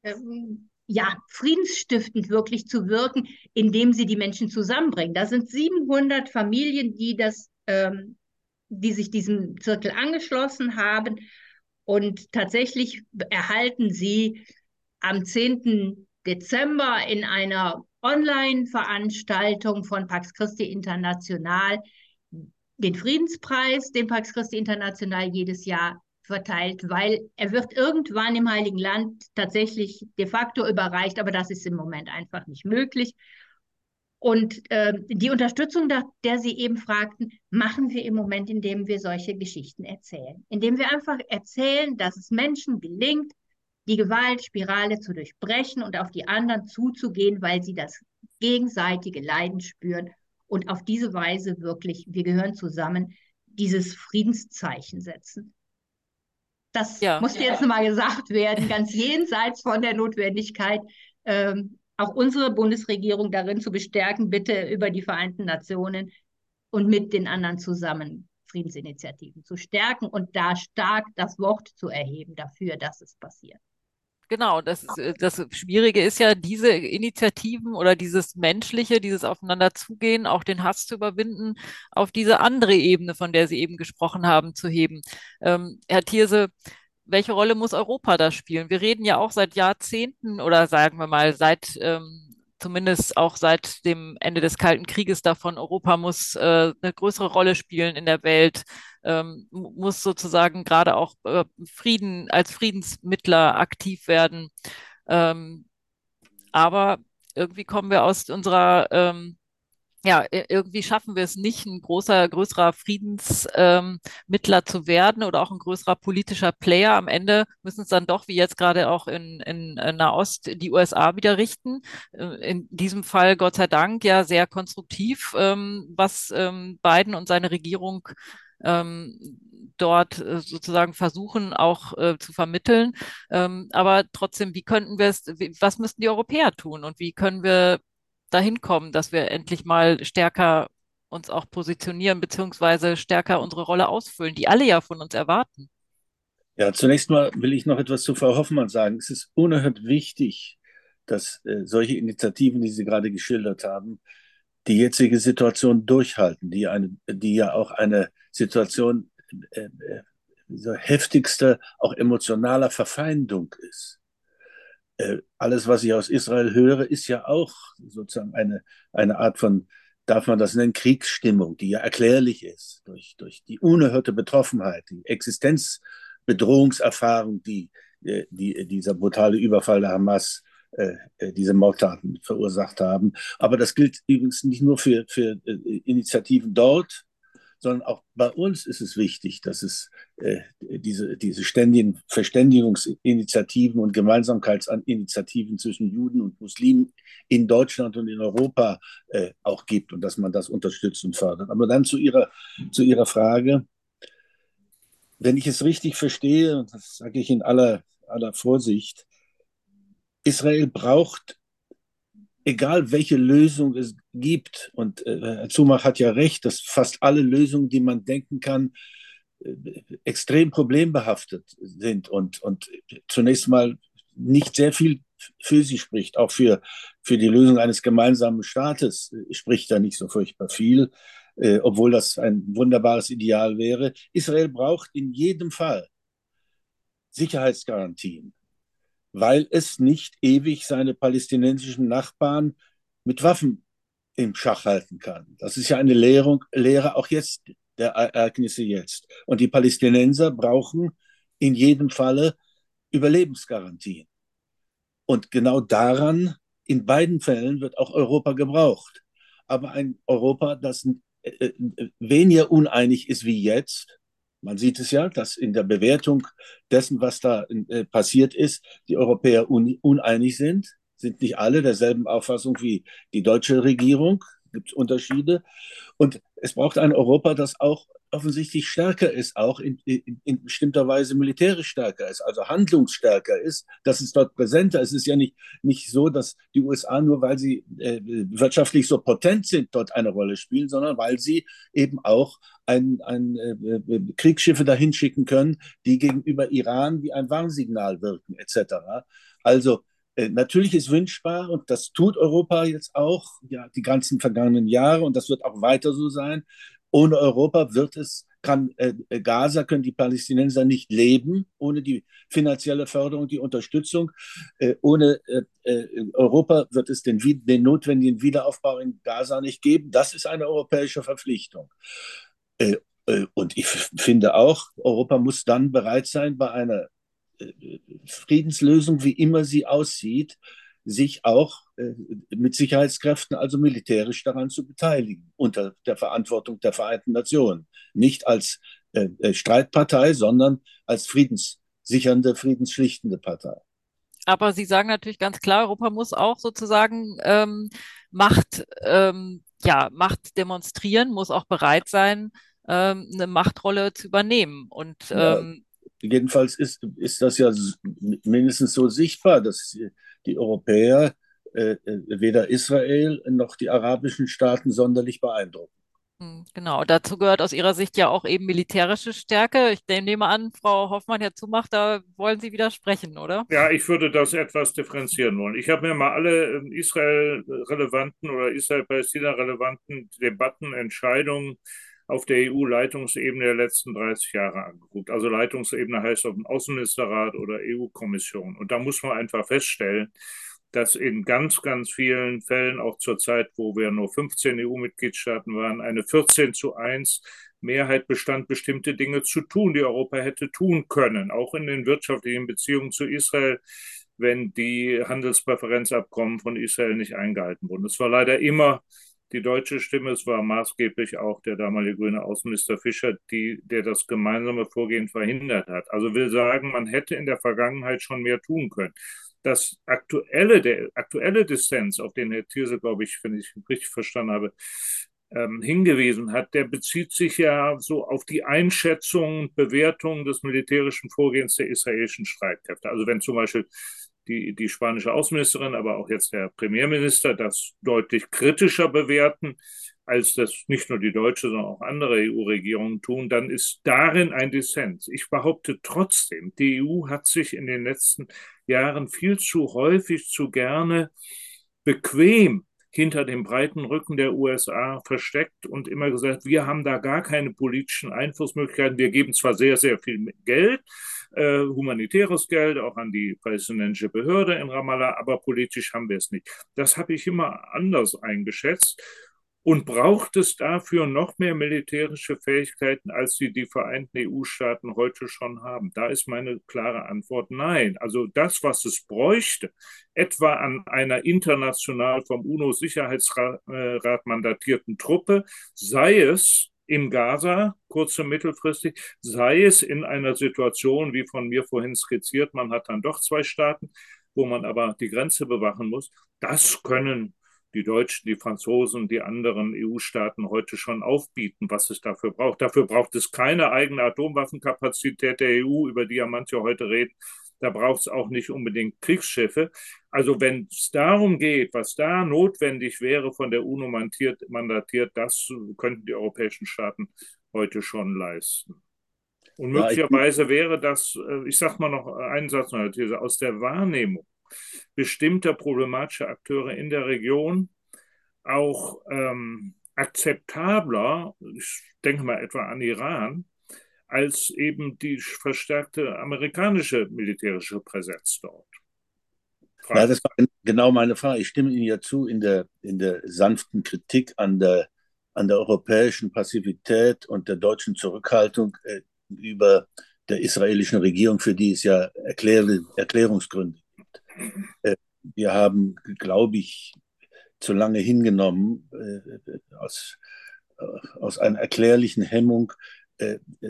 ähm, ja, friedensstiftend wirklich zu wirken, indem sie die Menschen zusammenbringen. Da sind 700 Familien, die das, ähm, die sich diesem Zirkel angeschlossen haben. Und tatsächlich erhalten sie am 10. Dezember in einer Online-Veranstaltung von Pax Christi International den Friedenspreis, den Pax Christi International jedes Jahr verteilt, weil er wird irgendwann im Heiligen Land tatsächlich de facto überreicht, aber das ist im Moment einfach nicht möglich. Und äh, die Unterstützung, nach der Sie eben fragten, machen wir im Moment, indem wir solche Geschichten erzählen. Indem wir einfach erzählen, dass es Menschen gelingt, die Gewaltspirale zu durchbrechen und auf die anderen zuzugehen, weil sie das gegenseitige Leiden spüren und auf diese Weise wirklich, wir gehören zusammen, dieses Friedenszeichen setzen. Das ja. musste jetzt nochmal gesagt werden, ganz jenseits von der Notwendigkeit, ähm, auch unsere Bundesregierung darin zu bestärken, bitte über die Vereinten Nationen und mit den anderen zusammen Friedensinitiativen zu stärken und da stark das Wort zu erheben dafür, dass es passiert. Genau, das, äh, das Schwierige ist ja, diese Initiativen oder dieses Menschliche, dieses Aufeinanderzugehen, auch den Hass zu überwinden, auf diese andere Ebene, von der Sie eben gesprochen haben, zu heben. Ähm, Herr Thierse, welche Rolle muss Europa da spielen? Wir reden ja auch seit Jahrzehnten oder sagen wir mal seit ähm, zumindest auch seit dem Ende des Kalten Krieges davon, Europa muss äh, eine größere Rolle spielen in der Welt, ähm, muss sozusagen gerade auch äh, Frieden als Friedensmittler aktiv werden. Ähm, aber irgendwie kommen wir aus unserer ähm, ja, irgendwie schaffen wir es nicht, ein großer, größerer Friedensmittler ähm, zu werden oder auch ein größerer politischer Player. Am Ende müssen es dann doch, wie jetzt gerade auch in, in, Nahost, die USA wieder richten. Äh, in diesem Fall, Gott sei Dank, ja sehr konstruktiv, ähm, was ähm, Biden und seine Regierung ähm, dort äh, sozusagen versuchen auch äh, zu vermitteln. Ähm, aber trotzdem, wie könnten wir es, was müssten die Europäer tun und wie können wir dahin kommen, dass wir endlich mal stärker uns auch positionieren, beziehungsweise stärker unsere Rolle ausfüllen, die alle ja von uns erwarten. Ja, zunächst mal will ich noch etwas zu Frau Hoffmann sagen. Es ist unerhört wichtig, dass äh, solche Initiativen, die Sie gerade geschildert haben, die jetzige Situation durchhalten, die, eine, die ja auch eine Situation äh, äh, so heftigster, auch emotionaler Verfeindung ist. Äh, alles, was ich aus Israel höre, ist ja auch sozusagen eine, eine Art von, darf man das nennen, Kriegsstimmung, die ja erklärlich ist durch, durch die unerhörte Betroffenheit, die Existenzbedrohungserfahrung, die, äh, die dieser brutale Überfall der Hamas äh, diese Mordtaten verursacht haben. Aber das gilt übrigens nicht nur für, für Initiativen dort, sondern auch bei uns ist es wichtig, dass es äh, diese, diese ständigen Verständigungsinitiativen und Gemeinsamkeitsinitiativen zwischen Juden und Muslimen in Deutschland und in Europa äh, auch gibt und dass man das unterstützt und fördert. Aber dann zu Ihrer, zu Ihrer Frage. Wenn ich es richtig verstehe, und das sage ich in aller, aller Vorsicht, Israel braucht egal welche Lösung es gibt, und äh, Herr Zumach hat ja recht, dass fast alle Lösungen, die man denken kann, äh, extrem problembehaftet sind und, und zunächst mal nicht sehr viel für sie spricht. Auch für, für die Lösung eines gemeinsamen Staates spricht da nicht so furchtbar viel, äh, obwohl das ein wunderbares Ideal wäre. Israel braucht in jedem Fall Sicherheitsgarantien weil es nicht ewig seine palästinensischen Nachbarn mit Waffen im Schach halten kann. Das ist ja eine Lehrung, Lehre auch jetzt der Ereignisse jetzt. Und die Palästinenser brauchen in jedem Falle Überlebensgarantien. Und genau daran, in beiden Fällen, wird auch Europa gebraucht. Aber ein Europa, das äh, äh, weniger uneinig ist wie jetzt, man sieht es ja, dass in der Bewertung dessen, was da äh, passiert ist, die Europäer un uneinig sind, sind nicht alle derselben Auffassung wie die deutsche Regierung, gibt es Unterschiede. Und es braucht ein Europa, das auch offensichtlich stärker ist, auch in, in, in, bestimmter Weise militärisch stärker ist, also handlungsstärker ist, dass es dort präsenter ist. Es ist ja nicht, nicht so, dass die USA nur, weil sie äh, wirtschaftlich so potent sind, dort eine Rolle spielen, sondern weil sie eben auch ein, ein äh, Kriegsschiffe dahin schicken können, die gegenüber Iran wie ein Warnsignal wirken, etc. Also äh, natürlich ist wünschbar, und das tut Europa jetzt auch, ja, die ganzen vergangenen Jahre, und das wird auch weiter so sein. Ohne Europa wird es, kann äh, Gaza, können die Palästinenser nicht leben, ohne die finanzielle Förderung, die Unterstützung. Äh, ohne äh, äh Europa wird es den, den, notwendigen Wiederaufbau in Gaza nicht geben. Das ist eine europäische Verpflichtung. Äh, und ich finde auch, Europa muss dann bereit sein, bei einer Friedenslösung, wie immer sie aussieht, sich auch äh, mit Sicherheitskräften, also militärisch daran zu beteiligen, unter der Verantwortung der Vereinten Nationen. Nicht als äh, äh Streitpartei, sondern als friedenssichernde, friedensschlichtende Partei. Aber Sie sagen natürlich ganz klar, Europa muss auch sozusagen ähm, Macht, ähm, ja, Macht demonstrieren, muss auch bereit sein, ähm, eine Machtrolle zu übernehmen. Und ähm, jedenfalls ist, ist das ja mindestens so sichtbar, dass die Europäer äh, äh, weder Israel noch die arabischen Staaten sonderlich beeindrucken. Hm, genau, dazu gehört aus Ihrer Sicht ja auch eben militärische Stärke. Ich nehme an, Frau Hoffmann ja zumacht, da wollen Sie widersprechen, oder? Ja, ich würde das etwas differenzieren wollen. Ich habe mir mal alle ähm, Israel-relevanten oder Israel-Palästina-relevanten Debatten, Entscheidungen auf der EU-Leitungsebene der letzten 30 Jahre angeguckt. Also Leitungsebene heißt auf dem Außenministerrat oder EU-Kommission. Und da muss man einfach feststellen, dass in ganz, ganz vielen Fällen, auch zur Zeit, wo wir nur 15 EU-Mitgliedstaaten waren, eine 14 zu 1 Mehrheit bestand, bestimmte Dinge zu tun, die Europa hätte tun können, auch in den wirtschaftlichen Beziehungen zu Israel, wenn die Handelspräferenzabkommen von Israel nicht eingehalten wurden. Es war leider immer die deutsche Stimme. Es war maßgeblich auch der damalige grüne Außenminister Fischer, die, der das gemeinsame Vorgehen verhindert hat. Also will sagen, man hätte in der Vergangenheit schon mehr tun können. Das aktuelle, der aktuelle Dissens, auf den Herr Thierse, glaube ich, wenn ich richtig verstanden habe, ähm, hingewiesen hat, der bezieht sich ja so auf die Einschätzung, Bewertung des militärischen Vorgehens der israelischen Streitkräfte. Also wenn zum Beispiel die, die spanische Außenministerin, aber auch jetzt der Premierminister das deutlich kritischer bewerten, als das nicht nur die deutsche, sondern auch andere EU-Regierungen tun, dann ist darin ein Dissens. Ich behaupte trotzdem, die EU hat sich in den letzten Jahren viel zu häufig, zu gerne bequem hinter dem breiten Rücken der USA versteckt und immer gesagt, wir haben da gar keine politischen Einflussmöglichkeiten. Wir geben zwar sehr, sehr viel Geld, äh, humanitäres Geld auch an die palästinensische Behörde in Ramallah, aber politisch haben wir es nicht. Das habe ich immer anders eingeschätzt. Und braucht es dafür noch mehr militärische Fähigkeiten, als sie die Vereinten EU-Staaten heute schon haben? Da ist meine klare Antwort nein. Also das, was es bräuchte, etwa an einer international vom UNO-Sicherheitsrat äh, mandatierten Truppe, sei es in Gaza, kurz- und mittelfristig, sei es in einer Situation, wie von mir vorhin skizziert, man hat dann doch zwei Staaten, wo man aber die Grenze bewachen muss. Das können die Deutschen, die Franzosen, die anderen EU-Staaten heute schon aufbieten, was es dafür braucht. Dafür braucht es keine eigene Atomwaffenkapazität der EU, über die ja manche heute reden, da braucht es auch nicht unbedingt Kriegsschiffe. Also wenn es darum geht, was da notwendig wäre, von der UNO mandatiert, das könnten die europäischen Staaten heute schon leisten. Und möglicherweise wäre das, äh, ich sage mal noch einen Satz noch, These, aus der Wahrnehmung bestimmter problematischer Akteure in der Region auch ähm, akzeptabler, ich denke mal etwa an Iran, als eben die verstärkte amerikanische militärische Präsenz dort. Ja, das war genau meine Frage. Ich stimme Ihnen ja zu in der, in der sanften Kritik an der, an der europäischen Passivität und der deutschen Zurückhaltung äh, über der israelischen Regierung, für die es ja Erklär Erklärungsgründe gibt. Äh, wir haben, glaube ich, zu lange hingenommen äh, aus, äh, aus einer erklärlichen Hemmung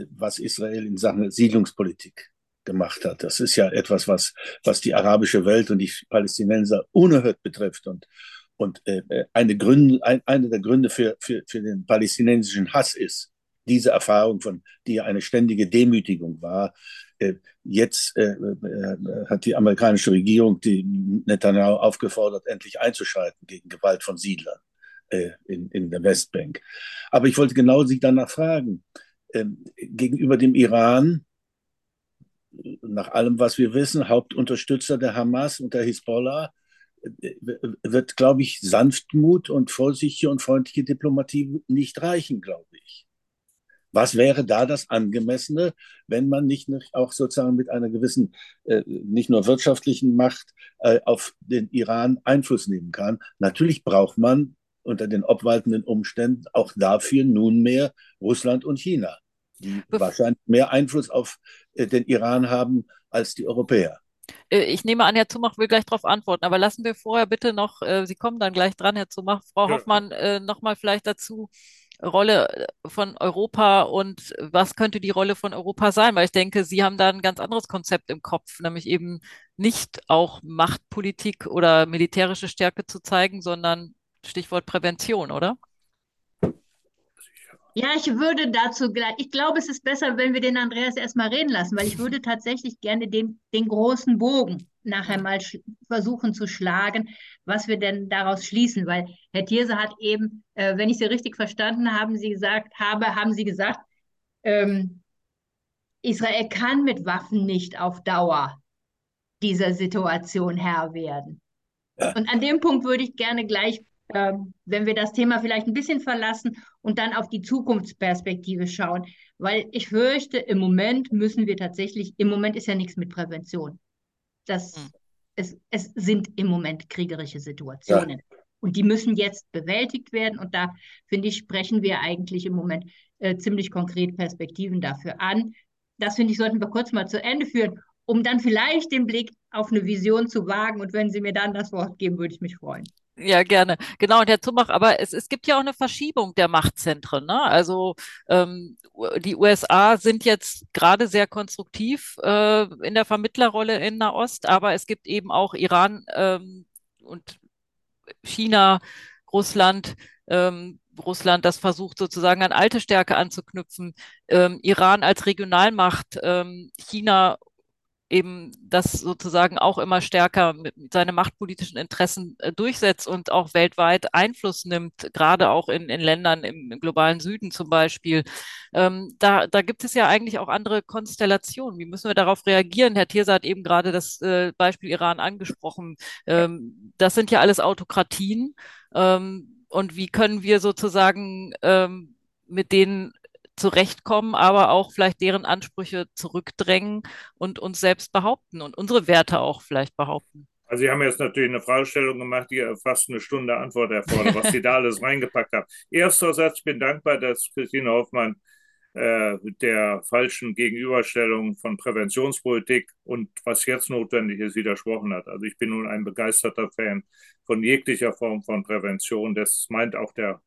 was Israel in Sachen Siedlungspolitik gemacht hat. Das ist ja etwas, was, was die arabische Welt und die Palästinenser unerhört betrifft. Und, Und äh, äh eine, Gründe, ein, eine der Gründe für, für, für den palästinensischen Hass ist, diese Erfahrung, von die eine ständige Demütigung war. Äh, jetzt äh, äh, hat die amerikanische Regierung die Netanyahu aufgefordert, endlich einzuschreiten gegen Gewalt von Siedlern äh, in, in der Westbank. Aber ich wollte genau Sie danach fragen, ähm, gegenüber dem Iran, nach allem, was wir wissen, Hauptunterstützer der Hamas und der Hisbollah, äh, wird, glaube ich, Sanftmut und vorsichtige und freundliche Diplomatie nicht reichen, glaube ich. Was wäre da das Angemessene, wenn man nicht auch sozusagen mit einer gewissen, äh, nicht nur wirtschaftlichen Macht äh, auf den Iran Einfluss nehmen kann? Natürlich braucht man unter den obwaltenden Umständen auch dafür nunmehr Russland und China, die Bef wahrscheinlich mehr Einfluss auf äh, den Iran haben als die Europäer. Äh, ich nehme an, Herr Zumach will gleich darauf antworten, aber lassen wir vorher bitte noch, äh, Sie kommen dann gleich dran, Herr Zumach, Frau ja. Hoffmann, äh, nochmal vielleicht dazu, Rolle von Europa und was könnte die Rolle von Europa sein? Weil ich denke, Sie haben da ein ganz anderes Konzept im Kopf, nämlich eben nicht auch Machtpolitik oder militärische Stärke zu zeigen, sondern Stichwort Prävention, oder? Ja, ich würde dazu gleich, ich glaube, es ist besser, wenn wir den Andreas erstmal reden lassen, weil ich würde tatsächlich gerne den, den großen Bogen nachher mal versuchen zu schlagen, was wir denn daraus schließen, weil Herr Thierse hat eben, äh, wenn ich Sie richtig verstanden haben, Sie gesagt habe, haben Sie gesagt, ähm, Israel kann mit Waffen nicht auf Dauer dieser Situation Herr werden. Ja. Und an dem Punkt würde ich gerne gleich wenn wir das Thema vielleicht ein bisschen verlassen und dann auf die Zukunftsperspektive schauen. Weil ich fürchte, im Moment müssen wir tatsächlich, im Moment ist ja nichts mit Prävention. Das, mhm. es, es sind im Moment kriegerische Situationen. Ja. Und die müssen jetzt bewältigt werden. Und da, finde ich, sprechen wir eigentlich im Moment äh, ziemlich konkret Perspektiven dafür an. Das, finde ich, sollten wir kurz mal zu Ende führen, um dann vielleicht den Blick auf eine Vision zu wagen. Und wenn Sie mir dann das Wort geben, würde ich mich freuen. Ja, gerne. Genau, und Herr Zumach, aber es, es gibt ja auch eine Verschiebung der Machtzentren. Ne? Also ähm, die USA sind jetzt gerade sehr konstruktiv äh, in der Vermittlerrolle in Nahost, aber es gibt eben auch Iran ähm, und China, Russland, ähm, Russland, das versucht sozusagen an alte Stärke anzuknüpfen, ähm, Iran als Regionalmacht, ähm, China eben das sozusagen auch immer stärker mit seine machtpolitischen Interessen äh, durchsetzt und auch weltweit Einfluss nimmt, gerade auch in, in Ländern im, im globalen Süden zum Beispiel. Ähm, da, da gibt es ja eigentlich auch andere Konstellationen. Wie müssen wir darauf reagieren? Herr Thierse hat eben gerade das äh, Beispiel Iran angesprochen. Ähm, das sind ja alles Autokratien. Ähm, und wie können wir sozusagen ähm, mit denen zurechtkommen, aber auch vielleicht deren Ansprüche zurückdrängen und uns selbst behaupten und unsere Werte auch vielleicht behaupten. Also Sie haben jetzt natürlich eine Fragestellung gemacht, die fast eine Stunde Antwort erfordert, was Sie da alles reingepackt haben. Erster Satz, ich bin dankbar, dass Christine Hoffmann äh, der falschen Gegenüberstellung von Präventionspolitik und was jetzt notwendig ist, widersprochen hat. Also ich bin nun ein begeisterter Fan von jeglicher Form von Prävention. Das meint auch der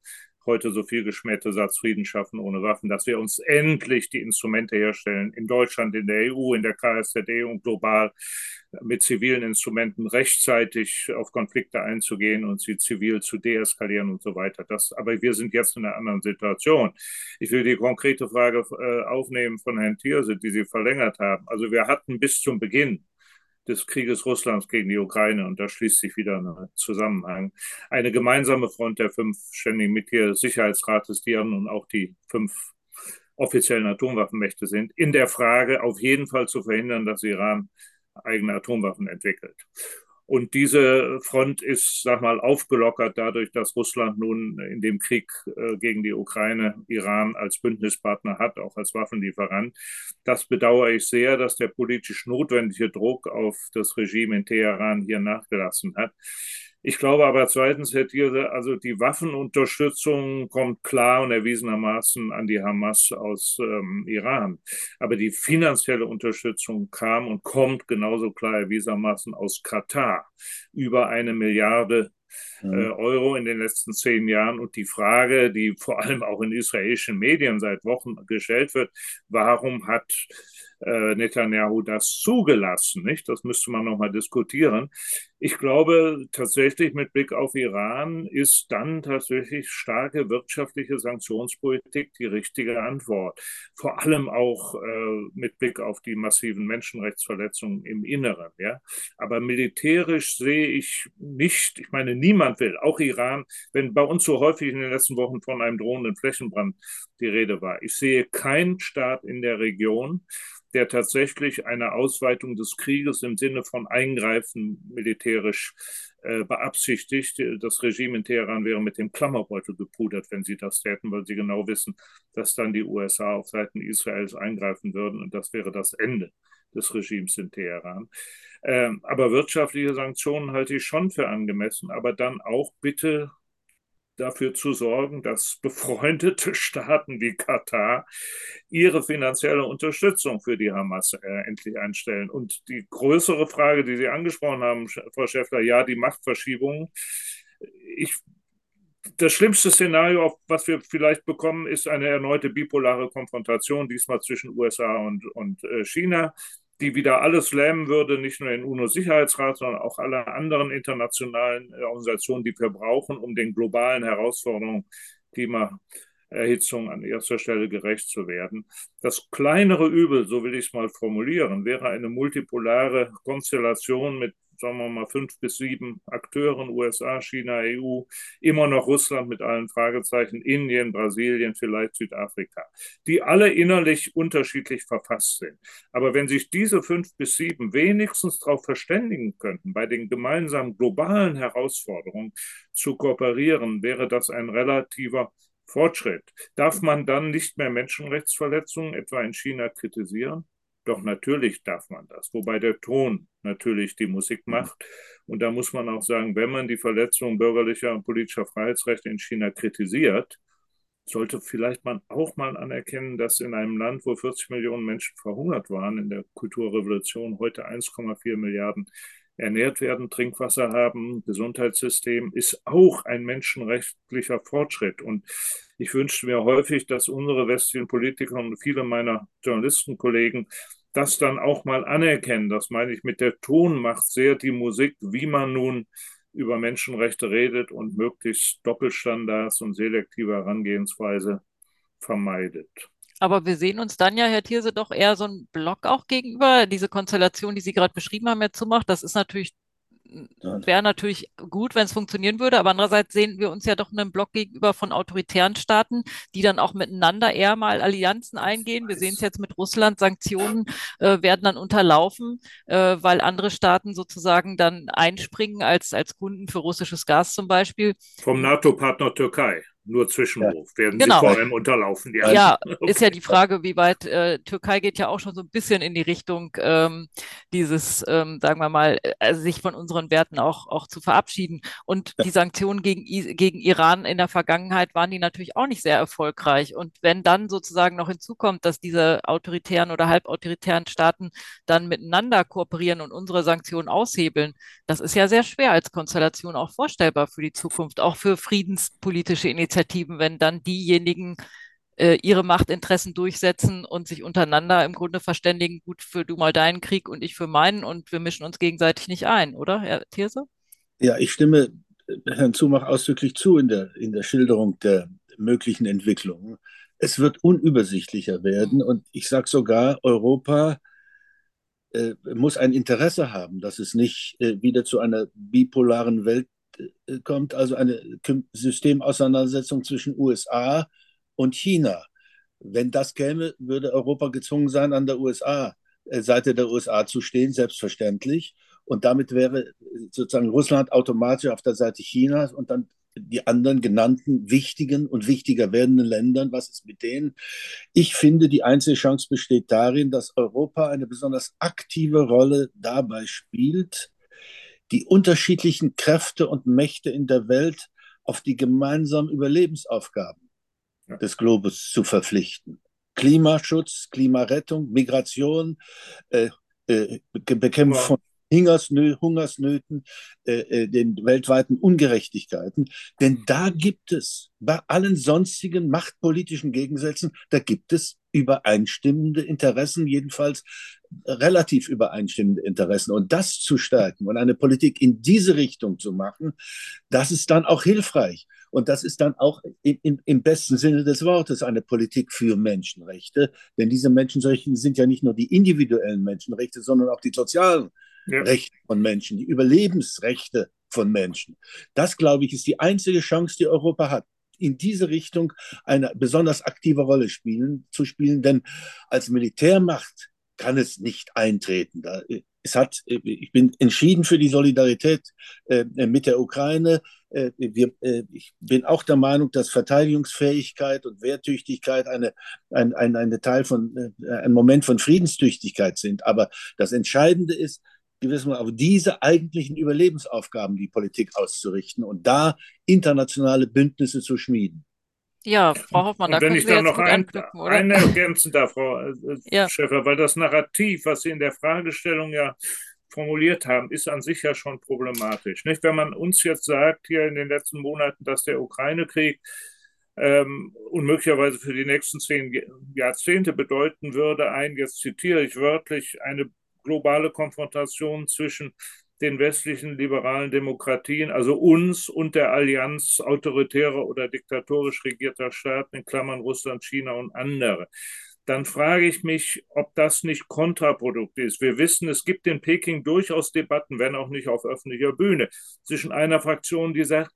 heute so viel geschmähte Satz Frieden schaffen ohne Waffen, dass wir uns endlich die Instrumente herstellen, in Deutschland, in der EU, in der KSZD und global mit zivilen Instrumenten rechtzeitig auf Konflikte einzugehen und sie zivil zu deeskalieren und so weiter. Das, aber wir sind jetzt in einer anderen Situation. Ich will die konkrete Frage äh, aufnehmen von Herrn Thierse, die Sie verlängert haben. Also wir hatten bis zum Beginn des Krieges Russlands gegen die Ukraine, und da schließt sich wieder ein Zusammenhang, eine gemeinsame Front der fünf ständigen Mitglieder des Sicherheitsrates, die ja nun auch die fünf offiziellen Atomwaffenmächte sind, in der Frage auf jeden Fall zu verhindern, dass Iran eigene Atomwaffen entwickelt. Und diese Front ist, sag mal, aufgelockert dadurch, dass Russland nun in dem Krieg äh, gegen die Ukraine Iran als Bündnispartner hat, auch als Waffenlieferant. Das bedauere ich sehr, dass der politisch notwendige Druck auf das Regime in Teheran hier nachgelassen hat. Ich glaube aber zweitens, Herr Thiele, also die Waffenunterstützung kommt klar und erwiesenermaßen an die Hamas aus ähm, Iran. Aber die finanzielle Unterstützung kam und kommt genauso klar erwiesenermaßen aus Katar. Über eine Milliarde mhm. Euro in den letzten zehn Jahren. Und die Frage, die vor allem auch in israelischen Medien seit Wochen gestellt wird, warum hat äh, Netanyahu das zugelassen? Nicht? Das müsste man nochmal diskutieren. Ich glaube tatsächlich mit Blick auf Iran ist dann tatsächlich starke wirtschaftliche Sanktionspolitik die richtige Antwort. Vor allem auch äh, mit Blick auf die massiven Menschenrechtsverletzungen im Inneren. Ja? Aber militärisch sehe ich nicht, ich meine, niemand will, auch Iran, wenn bei uns so häufig in den letzten Wochen von einem drohenden Flächenbrand die Rede war. Ich sehe keinen Staat in der Region, der tatsächlich eine Ausweitung des Krieges im Sinne von Eingreifen militärisch äh, beabsichtigt. Das Regime in Teheran wäre mit dem Klammerbeutel gepudert, wenn sie das täten, weil sie genau wissen, dass dann die USA auf Seiten Israels eingreifen würden und das wäre das Ende des Regimes in Teheran. Ähm, aber wirtschaftliche Sanktionen halte ich schon für angemessen, aber dann auch bitte dafür zu sorgen, dass befreundete Staaten wie Katar ihre finanzielle Unterstützung für die Hamas äh, endlich einstellen. Und die größere Frage, die Sie angesprochen haben, Frau Schäffler, ja, die Machtverschiebung. Ich das schlimmste Szenario, was wir vielleicht bekommen, ist eine erneute bipolare Konfrontation, diesmal zwischen USA und, und äh, China die wieder alles lähmen würde, nicht nur den UNO-Sicherheitsrat, sondern auch alle anderen internationalen äh, Organisationen, die wir brauchen, um den globalen Herausforderungen Klimaerhitzung an erster Stelle gerecht zu werden. Das kleinere Übel, so will ich es mal formulieren, wäre eine multipolare Konstellation mit sagen wir mal, fünf bis sieben Akteuren, USA, China, EU, immer noch Russland mit allen Fragezeichen, Indien, Brasilien, vielleicht Südafrika, die alle innerlich unterschiedlich verfasst sind. Aber wenn sich diese fünf bis sieben wenigstens darauf verständigen könnten, bei den gemeinsamen globalen Herausforderungen zu kooperieren, wäre das ein relativer Fortschritt. Darf man dann nicht mehr Menschenrechtsverletzungen etwa in China kritisieren? Doch natürlich darf man das, wobei der Ton natürlich die Musik mhm. macht. Und da muss man auch sagen, wenn man die Verletzung bürgerlicher und politischer Freiheitsrechte in China kritisiert, sollte vielleicht man auch mal anerkennen, dass in einem Land, wo 40 Millionen Menschen verhungert waren in der Kulturrevolution, heute 1,4 Milliarden ernährt werden, Trinkwasser haben, Gesundheitssystem, ist auch ein menschenrechtlicher Fortschritt. Und ich wünschte mir häufig, dass unsere westlichen Politiker und viele meiner Journalistenkollegen das dann auch mal anerkennen. Das meine ich mit der Tonmacht sehr die Musik, wie man nun über Menschenrechte redet und möglichst Doppelstandards und selektive Herangehensweise vermeidet. Aber wir sehen uns dann ja, Herr Thierse, doch eher so ein Block auch gegenüber. Diese Konstellation, die Sie gerade beschrieben haben, jetzt zumacht, das ist natürlich wäre natürlich gut, wenn es funktionieren würde, aber andererseits sehen wir uns ja doch einen Block gegenüber von autoritären Staaten, die dann auch miteinander eher mal Allianzen eingehen. Wir sehen es jetzt mit Russland, Sanktionen äh, werden dann unterlaufen, äh, weil andere Staaten sozusagen dann einspringen als, als Kunden für russisches Gas zum Beispiel. Vom NATO-Partner Türkei nur Zwischenruf, werden genau. sie vor allem unterlaufen. Ja, ja okay. ist ja die Frage, wie weit äh, Türkei geht ja auch schon so ein bisschen in die Richtung ähm, dieses, ähm, sagen wir mal, äh, sich von unseren Werten auch, auch zu verabschieden. Und ja. die Sanktionen gegen, gegen Iran in der Vergangenheit waren die natürlich auch nicht sehr erfolgreich. Und wenn dann sozusagen noch hinzukommt, dass diese autoritären oder halbautoritären Staaten dann miteinander kooperieren und unsere Sanktionen aushebeln, das ist ja sehr schwer als Konstellation auch vorstellbar für die Zukunft, auch für friedenspolitische Initiativen. Initiativen, wenn dann diejenigen äh, ihre Machtinteressen durchsetzen und sich untereinander im Grunde verständigen, gut, für du mal deinen Krieg und ich für meinen und wir mischen uns gegenseitig nicht ein, oder, Herr Thierse? Ja, ich stimme Herrn Zumach ausdrücklich zu in der, in der Schilderung der möglichen Entwicklungen. Es wird unübersichtlicher werden und ich sage sogar, Europa äh, muss ein Interesse haben, dass es nicht äh, wieder zu einer bipolaren Welt äh, kommt also eine Systemauseinandersetzung zwischen USA und China. Wenn das käme, würde Europa gezwungen sein, an der USA, äh, Seite der USA zu stehen, selbstverständlich. Und damit wäre äh, sozusagen Russland automatisch auf der Seite Chinas und dann die anderen genannten wichtigen und wichtiger werdenden Ländern. Was ist mit denen? Ich finde, die einzige Chance besteht darin, dass Europa eine besonders aktive Rolle dabei spielt, die unterschiedlichen Kräfte und Mächte in der Welt auf die gemeinsamen Überlebensaufgaben ja. des Globus zu verpflichten. Klimaschutz, Klimarettung, Migration, äh, äh, Bekämpfung Hungersnö Hungersnöten, äh, äh, den weltweiten Ungerechtigkeiten. Denn da gibt es bei allen sonstigen machtpolitischen Gegensätzen, da gibt es übereinstimmende Interessen, jedenfalls relativ übereinstimmende Interessen. Und das zu stärken und eine Politik in diese Richtung zu machen, das ist dann auch hilfreich. Und das ist dann auch in, in, im besten Sinne des Wortes eine Politik für Menschenrechte. Denn diese Menschenrechte sind ja nicht nur die individuellen Menschenrechte, sondern auch die sozialen ja. Rechte von Menschen, die Überlebensrechte von Menschen. Das, glaube ich, ist die einzige Chance, die Europa hat in diese Richtung eine besonders aktive Rolle spielen, zu spielen, denn als Militärmacht kann es nicht eintreten. Da, es hat, ich bin entschieden für die Solidarität äh, mit der Ukraine. Äh, äh, ich bin auch der Meinung, dass Verteidigungsfähigkeit und Wehrtüchtigkeit eine, ein, ein, eine Teil von, äh, ein Moment von Friedenstüchtigkeit sind. Aber das Entscheidende ist, gewissermaßen auf diese eigentlichen Überlebensaufgaben die Politik auszurichten und da internationale Bündnisse zu schmieden. Ja, Frau Hoffmann, da wenn ich dann noch ein, eine ergänzen darf, Frau äh, ja. Schäfer, weil das Narrativ, was Sie in der Fragestellung ja formuliert haben, ist an sich ja schon problematisch. Nicht? Wenn man uns jetzt sagt, hier in den letzten Monaten, dass der Ukraine-Krieg ähm, und möglicherweise für die nächsten zehn Jahrzehnte bedeuten würde, ein, jetzt zitiere ich wörtlich, eine globale Konfrontation zwischen den westlichen liberalen Demokratien, also uns und der Allianz autoritärer oder diktatorisch regierter Staaten, in Klammern Russland, China und andere. Dann frage ich mich, ob das nicht kontraproduktiv ist. Wir wissen, es gibt in Peking durchaus Debatten, wenn auch nicht auf öffentlicher Bühne, zwischen einer Fraktion, die sagt,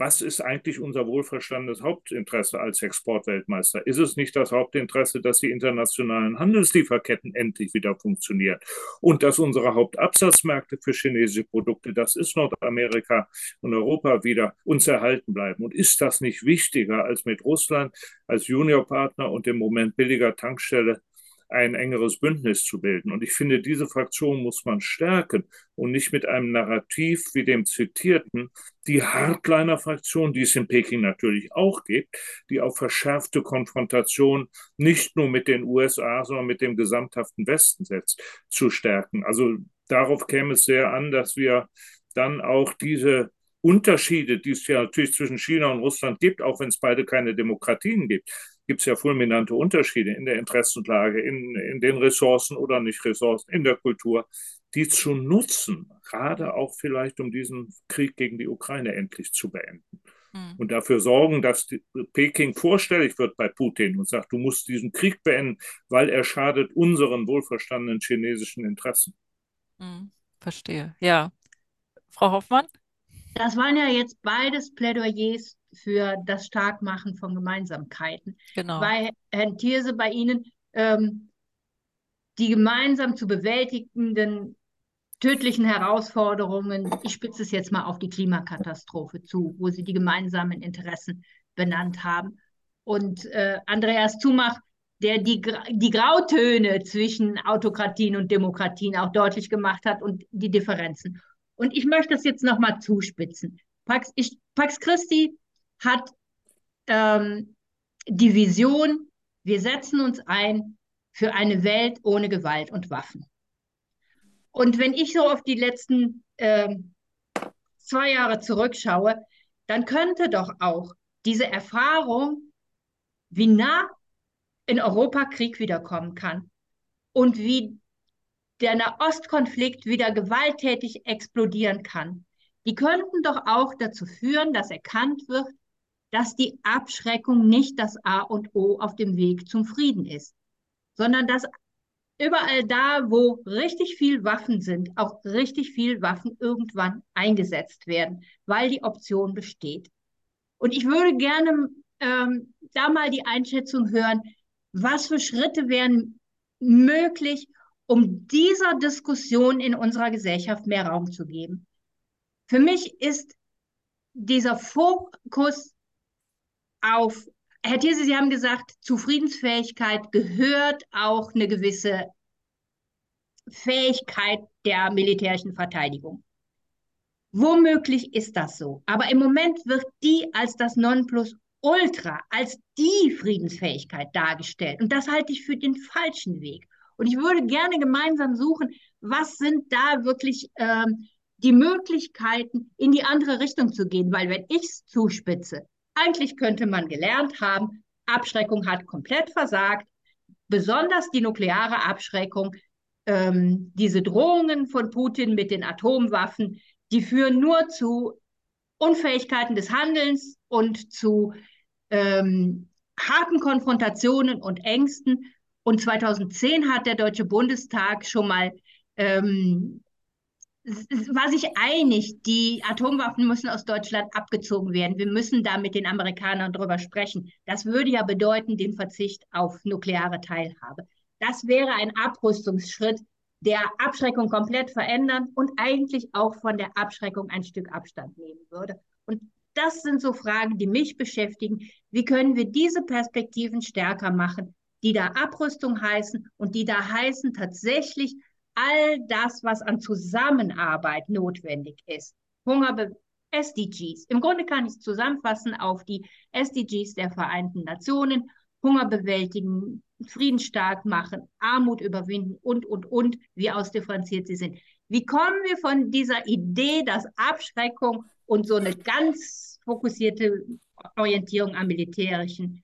was ist eigentlich unser wohlverstandenes Hauptinteresse als Exportweltmeister? Ist es nicht das Hauptinteresse, dass die internationalen Handelslieferketten endlich wieder funktionieren und dass unsere Hauptabsatzmärkte für chinesische Produkte, das ist Nordamerika und Europa, wieder uns erhalten bleiben? Und ist das nicht wichtiger, als mit Russland als Juniorpartner und im Moment billiger Tankstelle ein engeres Bündnis zu bilden. Und ich finde, diese Fraktion muss man stärken und nicht mit einem Narrativ wie dem zitierten, die Hardliner-Fraktion, die es in Peking natürlich auch gibt, die auf verschärfte Konfrontation nicht nur mit den USA, sondern mit dem gesamthaften Westen setzt, zu stärken. Also darauf käme es sehr an, dass wir dann auch diese Unterschiede, die es ja natürlich zwischen China und Russland gibt, auch wenn es beide keine Demokratien gibt, gibt es ja fulminante Unterschiede in der Interessenlage, in, in den Ressourcen oder nicht Ressourcen, in der Kultur, die zu nutzen, gerade auch vielleicht, um diesen Krieg gegen die Ukraine endlich zu beenden. Mhm. Und dafür sorgen, dass Peking vorstellig wird bei Putin und sagt, du musst diesen Krieg beenden, weil er schadet unseren wohlverstandenen chinesischen Interessen. Mhm. Verstehe. Ja. Frau Hoffmann? Das waren ja jetzt beides Plädoyers für das Starkmachen von Gemeinsamkeiten. Genau. Bei Herrn Thierse, bei Ihnen, ähm, die gemeinsam zu bewältigenden tödlichen Herausforderungen, ich spitze es jetzt mal auf die Klimakatastrophe zu, wo Sie die gemeinsamen Interessen benannt haben. Und äh, Andreas Zumach, der die, die Grautöne zwischen Autokratien und Demokratien auch deutlich gemacht hat und die Differenzen. Und ich möchte das jetzt nochmal zuspitzen. Pax, ich, Pax Christi hat ähm, die Vision, wir setzen uns ein für eine Welt ohne Gewalt und Waffen. Und wenn ich so auf die letzten äh, zwei Jahre zurückschaue, dann könnte doch auch diese Erfahrung, wie nah in Europa Krieg wiederkommen kann und wie der Nahostkonflikt wieder gewalttätig explodieren kann, die könnten doch auch dazu führen, dass erkannt wird, dass die Abschreckung nicht das A und O auf dem Weg zum Frieden ist, sondern dass überall da, wo richtig viel Waffen sind, auch richtig viel Waffen irgendwann eingesetzt werden, weil die Option besteht. Und ich würde gerne ähm, da mal die Einschätzung hören, was für Schritte wären möglich, um dieser Diskussion in unserer Gesellschaft mehr Raum zu geben. Für mich ist dieser Fokus auf, Herr Thierse, Sie haben gesagt, zu Friedensfähigkeit gehört auch eine gewisse Fähigkeit der militärischen Verteidigung. Womöglich ist das so. Aber im Moment wird die als das Nonplusultra, als die Friedensfähigkeit dargestellt. Und das halte ich für den falschen Weg. Und ich würde gerne gemeinsam suchen, was sind da wirklich ähm, die Möglichkeiten, in die andere Richtung zu gehen. Weil wenn ich es zuspitze, eigentlich könnte man gelernt haben, Abschreckung hat komplett versagt, besonders die nukleare Abschreckung, ähm, diese Drohungen von Putin mit den Atomwaffen, die führen nur zu Unfähigkeiten des Handelns und zu ähm, harten Konfrontationen und Ängsten. Und 2010 hat der Deutsche Bundestag schon mal ähm, war sich einig, die Atomwaffen müssen aus Deutschland abgezogen werden. Wir müssen da mit den Amerikanern drüber sprechen. Das würde ja bedeuten den Verzicht auf nukleare Teilhabe. Das wäre ein Abrüstungsschritt, der Abschreckung komplett verändern und eigentlich auch von der Abschreckung ein Stück Abstand nehmen würde. Und das sind so Fragen, die mich beschäftigen. Wie können wir diese Perspektiven stärker machen, die da Abrüstung heißen und die da heißen tatsächlich all das, was an Zusammenarbeit notwendig ist. Hunger SDGs. Im Grunde kann ich es zusammenfassen auf die SDGs der Vereinten Nationen. Hunger bewältigen, Frieden stark machen, Armut überwinden und, und, und, wie ausdifferenziert sie sind. Wie kommen wir von dieser Idee, dass Abschreckung und so eine ganz fokussierte Orientierung am Militärischen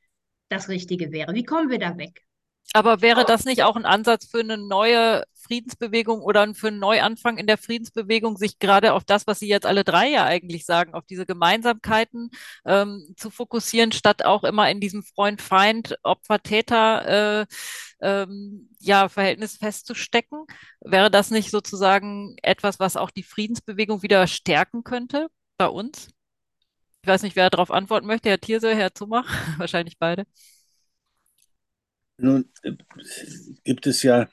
das Richtige wäre? Wie kommen wir da weg? Aber wäre das nicht auch ein Ansatz für eine neue Friedensbewegung oder für einen Neuanfang in der Friedensbewegung, sich gerade auf das, was Sie jetzt alle drei ja eigentlich sagen, auf diese Gemeinsamkeiten ähm, zu fokussieren, statt auch immer in diesem Freund-Feind, Opfer-Täter äh, ähm, ja, Verhältnis festzustecken? Wäre das nicht sozusagen etwas, was auch die Friedensbewegung wieder stärken könnte bei uns? Ich weiß nicht, wer darauf antworten möchte, Herr Thierse, Herr Zumach, wahrscheinlich beide. Nun äh, gibt es ja,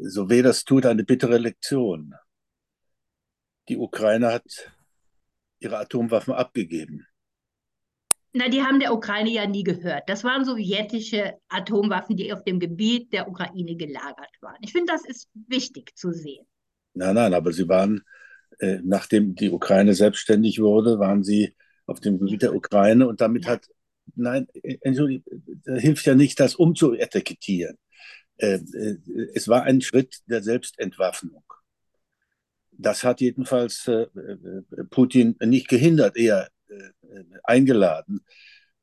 so weh das tut, eine bittere Lektion. Die Ukraine hat ihre Atomwaffen abgegeben. Na, die haben der Ukraine ja nie gehört. Das waren sowjetische Atomwaffen, die auf dem Gebiet der Ukraine gelagert waren. Ich finde, das ist wichtig zu sehen. Nein, nein, aber sie waren, äh, nachdem die Ukraine selbstständig wurde, waren sie auf dem Gebiet der Ukraine und damit ja. hat nein, Entschuldigung, da hilft ja nicht, das umzuetikettieren. Äh, äh, es war ein Schritt der Selbstentwaffnung. Das hat jedenfalls äh, Putin nicht gehindert, eher eingeladen.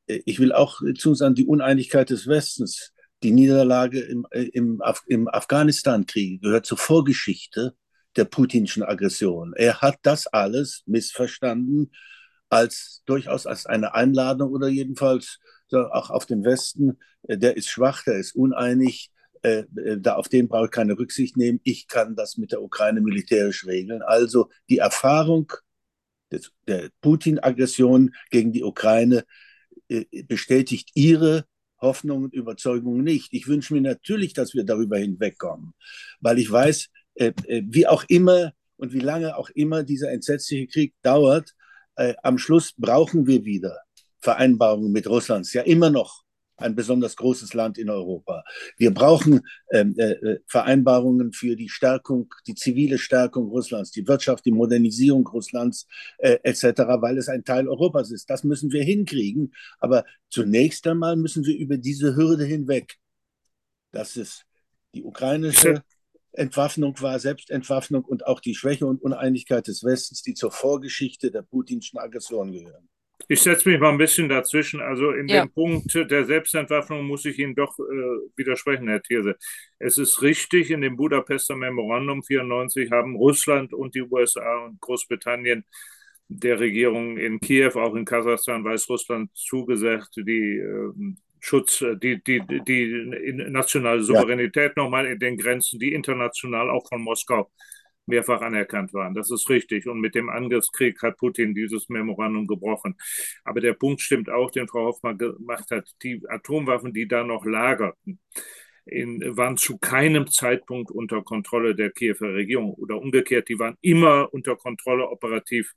Ich will auch zusagen, die Uneinigkeit des Westens, die Niederlage im, im, im Afghanistan-Krieg gehört zur Vorgeschichte der putinschen Aggression. Er hat das alles missverstanden als durchaus als eine Einladung oder jedenfalls auch auf den Westen, äh, der ist schwach, der ist uneinig, äh, äh, da auf den brauche ich keine Rücksicht nehmen. Ich kann das mit der Ukraine militärisch regeln. Also die Erfahrung des, der Putin-Aggression gegen die Ukraine bestätigt ihre Hoffnungen und Überzeugungen nicht. Ich wünsche mir natürlich, dass wir darüber hinwegkommen, weil ich weiß, wie auch immer und wie lange auch immer dieser entsetzliche Krieg dauert, äh, am Schluss brauchen wir wieder Vereinbarungen mit Russland. Ja immer noch ein besonders großes Land in Europa. Wir brauchen ähm, äh, äh, Vereinbarungen für die Stärkung, die zivile Stärkung Russlands, die Wirtschaft, die Modernisierung Russlands äh, etc., weil es ein Teil Europas ist. Das müssen wir hinkriegen. Aber zunächst einmal müssen wir über diese Hürde hinweg. Das ist die ukrainische Entwaffnung war, Selbstentwaffnung und auch die Schwäche und Uneinigkeit des Westens, die zur Vorgeschichte der putinschen Aggression gehören. Ich setze mich mal ein bisschen dazwischen. Also in ja. dem Punkt der Selbstentwaffnung muss ich Ihnen doch äh, widersprechen, Herr Thierse. Es ist richtig, in dem Budapester Memorandum 94 haben Russland und die USA und Großbritannien der Regierung in Kiew, auch in Kasachstan, Weißrussland zugesagt, die äh, Schutz, äh, die, die, die nationale Souveränität ja. nochmal in den Grenzen, die international auch von Moskau mehrfach anerkannt waren. Das ist richtig. Und mit dem Angriffskrieg hat Putin dieses Memorandum gebrochen. Aber der Punkt stimmt auch, den Frau Hoffmann gemacht hat. Die Atomwaffen, die da noch lagerten, in, waren zu keinem Zeitpunkt unter Kontrolle der Kiewer Regierung oder umgekehrt, die waren immer unter Kontrolle operativ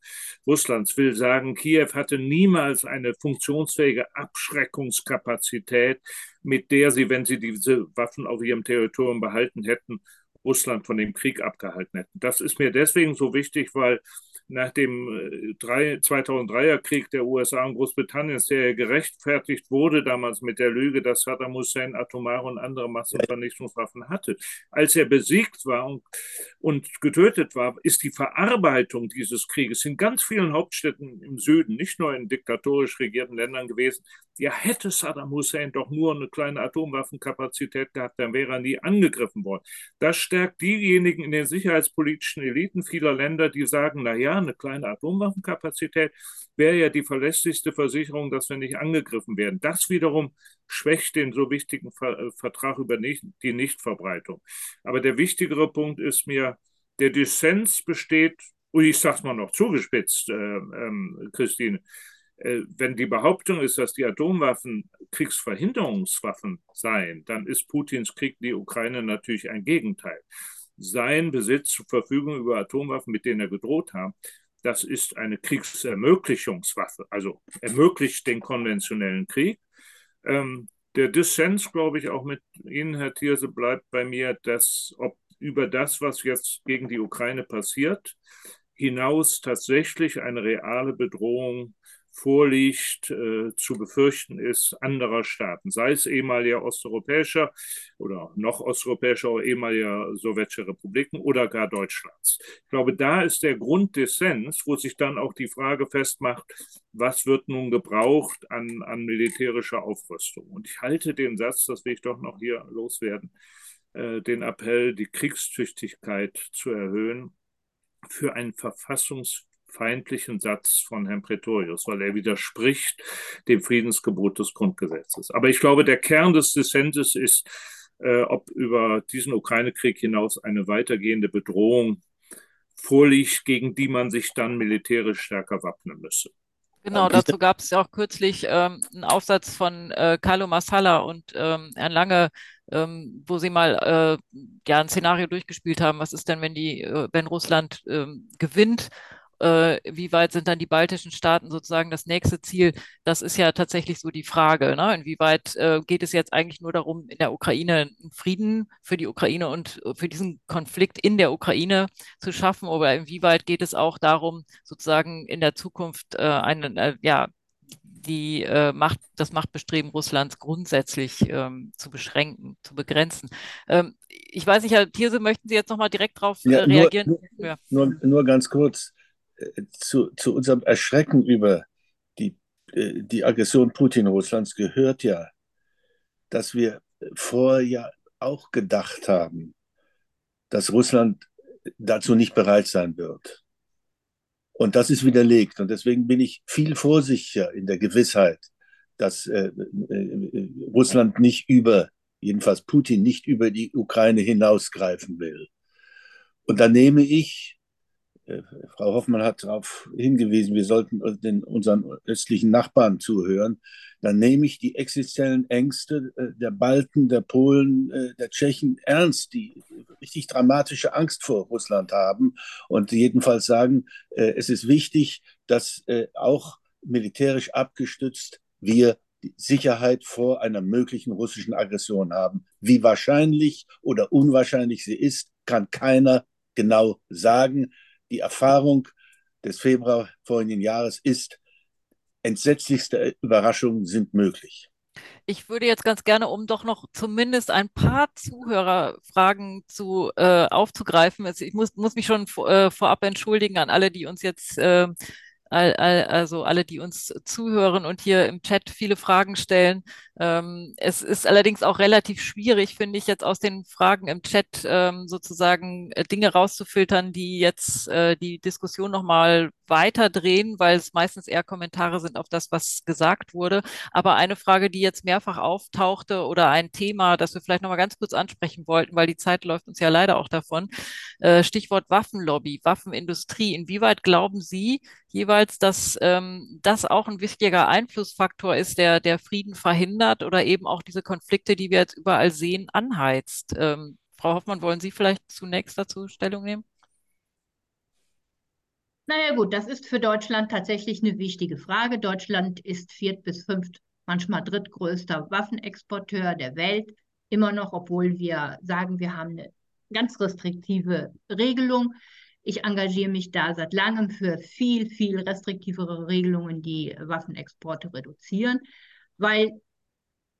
Russlands. Will sagen, Kiew hatte niemals eine funktionsfähige Abschreckungskapazität, mit der sie, wenn sie diese Waffen auf ihrem Territorium behalten hätten, Russland von dem Krieg abgehalten hätten. Das ist mir deswegen so wichtig, weil nach dem 2003er äh, Krieg der USA und Großbritanniens, der gerechtfertigt wurde damals mit der Lüge, dass Saddam Hussein atomare und andere Massenvernichtungswaffen hatte. Als er besiegt war und, und getötet war, ist die Verarbeitung dieses Krieges in ganz vielen Hauptstädten im Süden, nicht nur in diktatorisch regierten Ländern gewesen, ja, hätte Saddam Hussein doch nur eine kleine Atomwaffenkapazität gehabt, dann wäre er nie angegriffen worden. Das stärkt diejenigen in den sicherheitspolitischen Eliten vieler Länder, die sagen, na ja, eine kleine Atomwaffenkapazität wäre ja die verlässlichste Versicherung, dass wir nicht angegriffen werden. Das wiederum schwächt den so wichtigen Ver Vertrag über die Nichtverbreitung. Aber der wichtigere Punkt ist mir, der Dissens besteht, und ich sage es mal noch zugespitzt, äh, ähm, Christine, äh, wenn die Behauptung ist, dass die Atomwaffen Kriegsverhinderungswaffen seien, dann ist Putins Krieg die Ukraine natürlich ein Gegenteil. Sein Besitz zur Verfügung über Atomwaffen, mit denen er gedroht hat, das ist eine Kriegsermöglichungswaffe, also ermöglicht den konventionellen Krieg. Ähm, der Dissens, glaube ich, auch mit Ihnen, Herr Thierse, bleibt bei mir, dass ob über das, was jetzt gegen die Ukraine passiert, hinaus tatsächlich eine reale Bedrohung vorliegt, äh, zu befürchten ist anderer Staaten, sei es ehemaliger osteuropäischer oder noch osteuropäischer oder ehemaliger sowjetischer Republiken oder gar Deutschlands. Ich glaube, da ist der Grunddissens, wo sich dann auch die Frage festmacht, was wird nun gebraucht an, an militärischer Aufrüstung. Und ich halte den Satz, das will ich doch noch hier loswerden, äh, den Appell, die Kriegstüchtigkeit zu erhöhen, für ein verfassungs feindlichen Satz von Herrn Pretorius, weil er widerspricht dem Friedensgebot des Grundgesetzes. Aber ich glaube, der Kern des Dissentes ist, äh, ob über diesen Ukraine-Krieg hinaus eine weitergehende Bedrohung vorliegt, gegen die man sich dann militärisch stärker wappnen müsse. Genau, dazu gab es ja auch kürzlich ähm, einen Aufsatz von äh, Carlo Massala und ähm, Herrn Lange, ähm, wo sie mal äh, ja ein Szenario durchgespielt haben. Was ist denn, wenn die, äh, wenn Russland ähm, gewinnt äh, wie weit sind dann die baltischen Staaten sozusagen das nächste Ziel? Das ist ja tatsächlich so die Frage. Ne? Inwieweit äh, geht es jetzt eigentlich nur darum, in der Ukraine einen Frieden für die Ukraine und äh, für diesen Konflikt in der Ukraine zu schaffen? Oder inwieweit geht es auch darum, sozusagen in der Zukunft äh, einen, äh, ja, die äh, Macht, das Machtbestreben Russlands grundsätzlich ähm, zu beschränken, zu begrenzen. Ähm, ich weiß nicht, Herr Thierse, möchten Sie jetzt nochmal direkt darauf äh, reagieren? Nur, ja. nur, nur, ganz kurz zu, zu unserem Erschrecken über die, äh, die Aggression Putin Russlands gehört ja, dass wir vorher ja auch gedacht haben, dass Russland dazu nicht bereit sein wird. Und das ist widerlegt. Und deswegen bin ich viel vorsichtiger in der Gewissheit, dass äh, äh, Russland nicht über, jedenfalls Putin nicht über die Ukraine hinausgreifen will. Und da nehme ich äh, Frau Hoffmann hat darauf hingewiesen, wir sollten den, unseren östlichen Nachbarn zuhören. Dann nehme ich die existenziellen Ängste äh, der Balten, der Polen, äh, der Tschechen ernst, die richtig dramatische Angst vor Russland haben und jedenfalls sagen, es ist wichtig, dass auch militärisch abgestützt wir Sicherheit vor einer möglichen russischen Aggression haben. Wie wahrscheinlich oder unwahrscheinlich sie ist, kann keiner genau sagen die Erfahrung des Februar vorigen Jahres ist, entsetzlichste Überraschungen sind möglich. Ich würde jetzt ganz gerne, um doch noch zumindest ein paar Zuhörerfragen zu, äh, aufzugreifen, also ich muss, muss mich schon äh, vorab entschuldigen an alle, die uns jetzt äh, also alle, die uns zuhören und hier im Chat viele Fragen stellen. Ähm, es ist allerdings auch relativ schwierig, finde ich, jetzt aus den Fragen im Chat ähm, sozusagen äh, Dinge rauszufiltern, die jetzt äh, die Diskussion nochmal weiter drehen, weil es meistens eher Kommentare sind auf das, was gesagt wurde. Aber eine Frage, die jetzt mehrfach auftauchte oder ein Thema, das wir vielleicht nochmal ganz kurz ansprechen wollten, weil die Zeit läuft uns ja leider auch davon. Äh, Stichwort Waffenlobby, Waffenindustrie. Inwieweit glauben Sie, jeweils, dass ähm, das auch ein wichtiger Einflussfaktor ist, der, der Frieden verhindert oder eben auch diese Konflikte, die wir jetzt überall sehen, anheizt. Ähm, Frau Hoffmann, wollen Sie vielleicht zunächst dazu Stellung nehmen? Naja gut, das ist für Deutschland tatsächlich eine wichtige Frage. Deutschland ist viert bis fünft, manchmal drittgrößter Waffenexporteur der Welt. Immer noch, obwohl wir sagen, wir haben eine ganz restriktive Regelung Ich engagiere mich da seit langem für viel, viel restriktivere Regelungen, die Waffenexporte reduzieren, weil,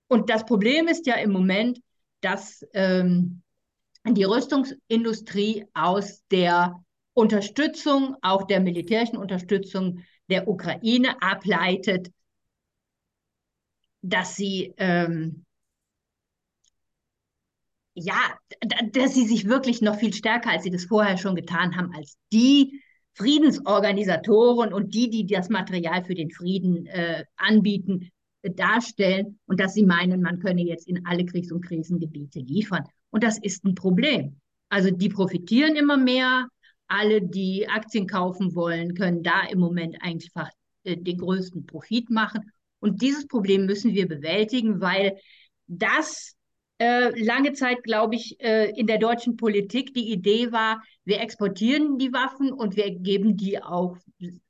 und das Problem ist ja im Moment, dass ähm, die Rüstungsindustrie aus der Unterstützung, auch der militärischen Unterstützung der Ukraine ableitet, dass sie ähm, ja, dass sie sich wirklich noch viel stärker, als sie das vorher schon getan haben, als die Friedensorganisatoren und die, die das Material für den Frieden äh, anbieten, äh, darstellen und dass sie meinen, man könne jetzt in alle Kriegs- und Krisengebiete liefern. Und das ist ein Problem. Also die profitieren immer mehr. Alle, die Aktien kaufen wollen, können da im Moment einfach äh, den größten Profit machen. Und dieses Problem müssen wir bewältigen, weil das lange Zeit, glaube ich, äh, in der deutschen Politik die Idee war, wir exportieren die Waffen und wir geben die auch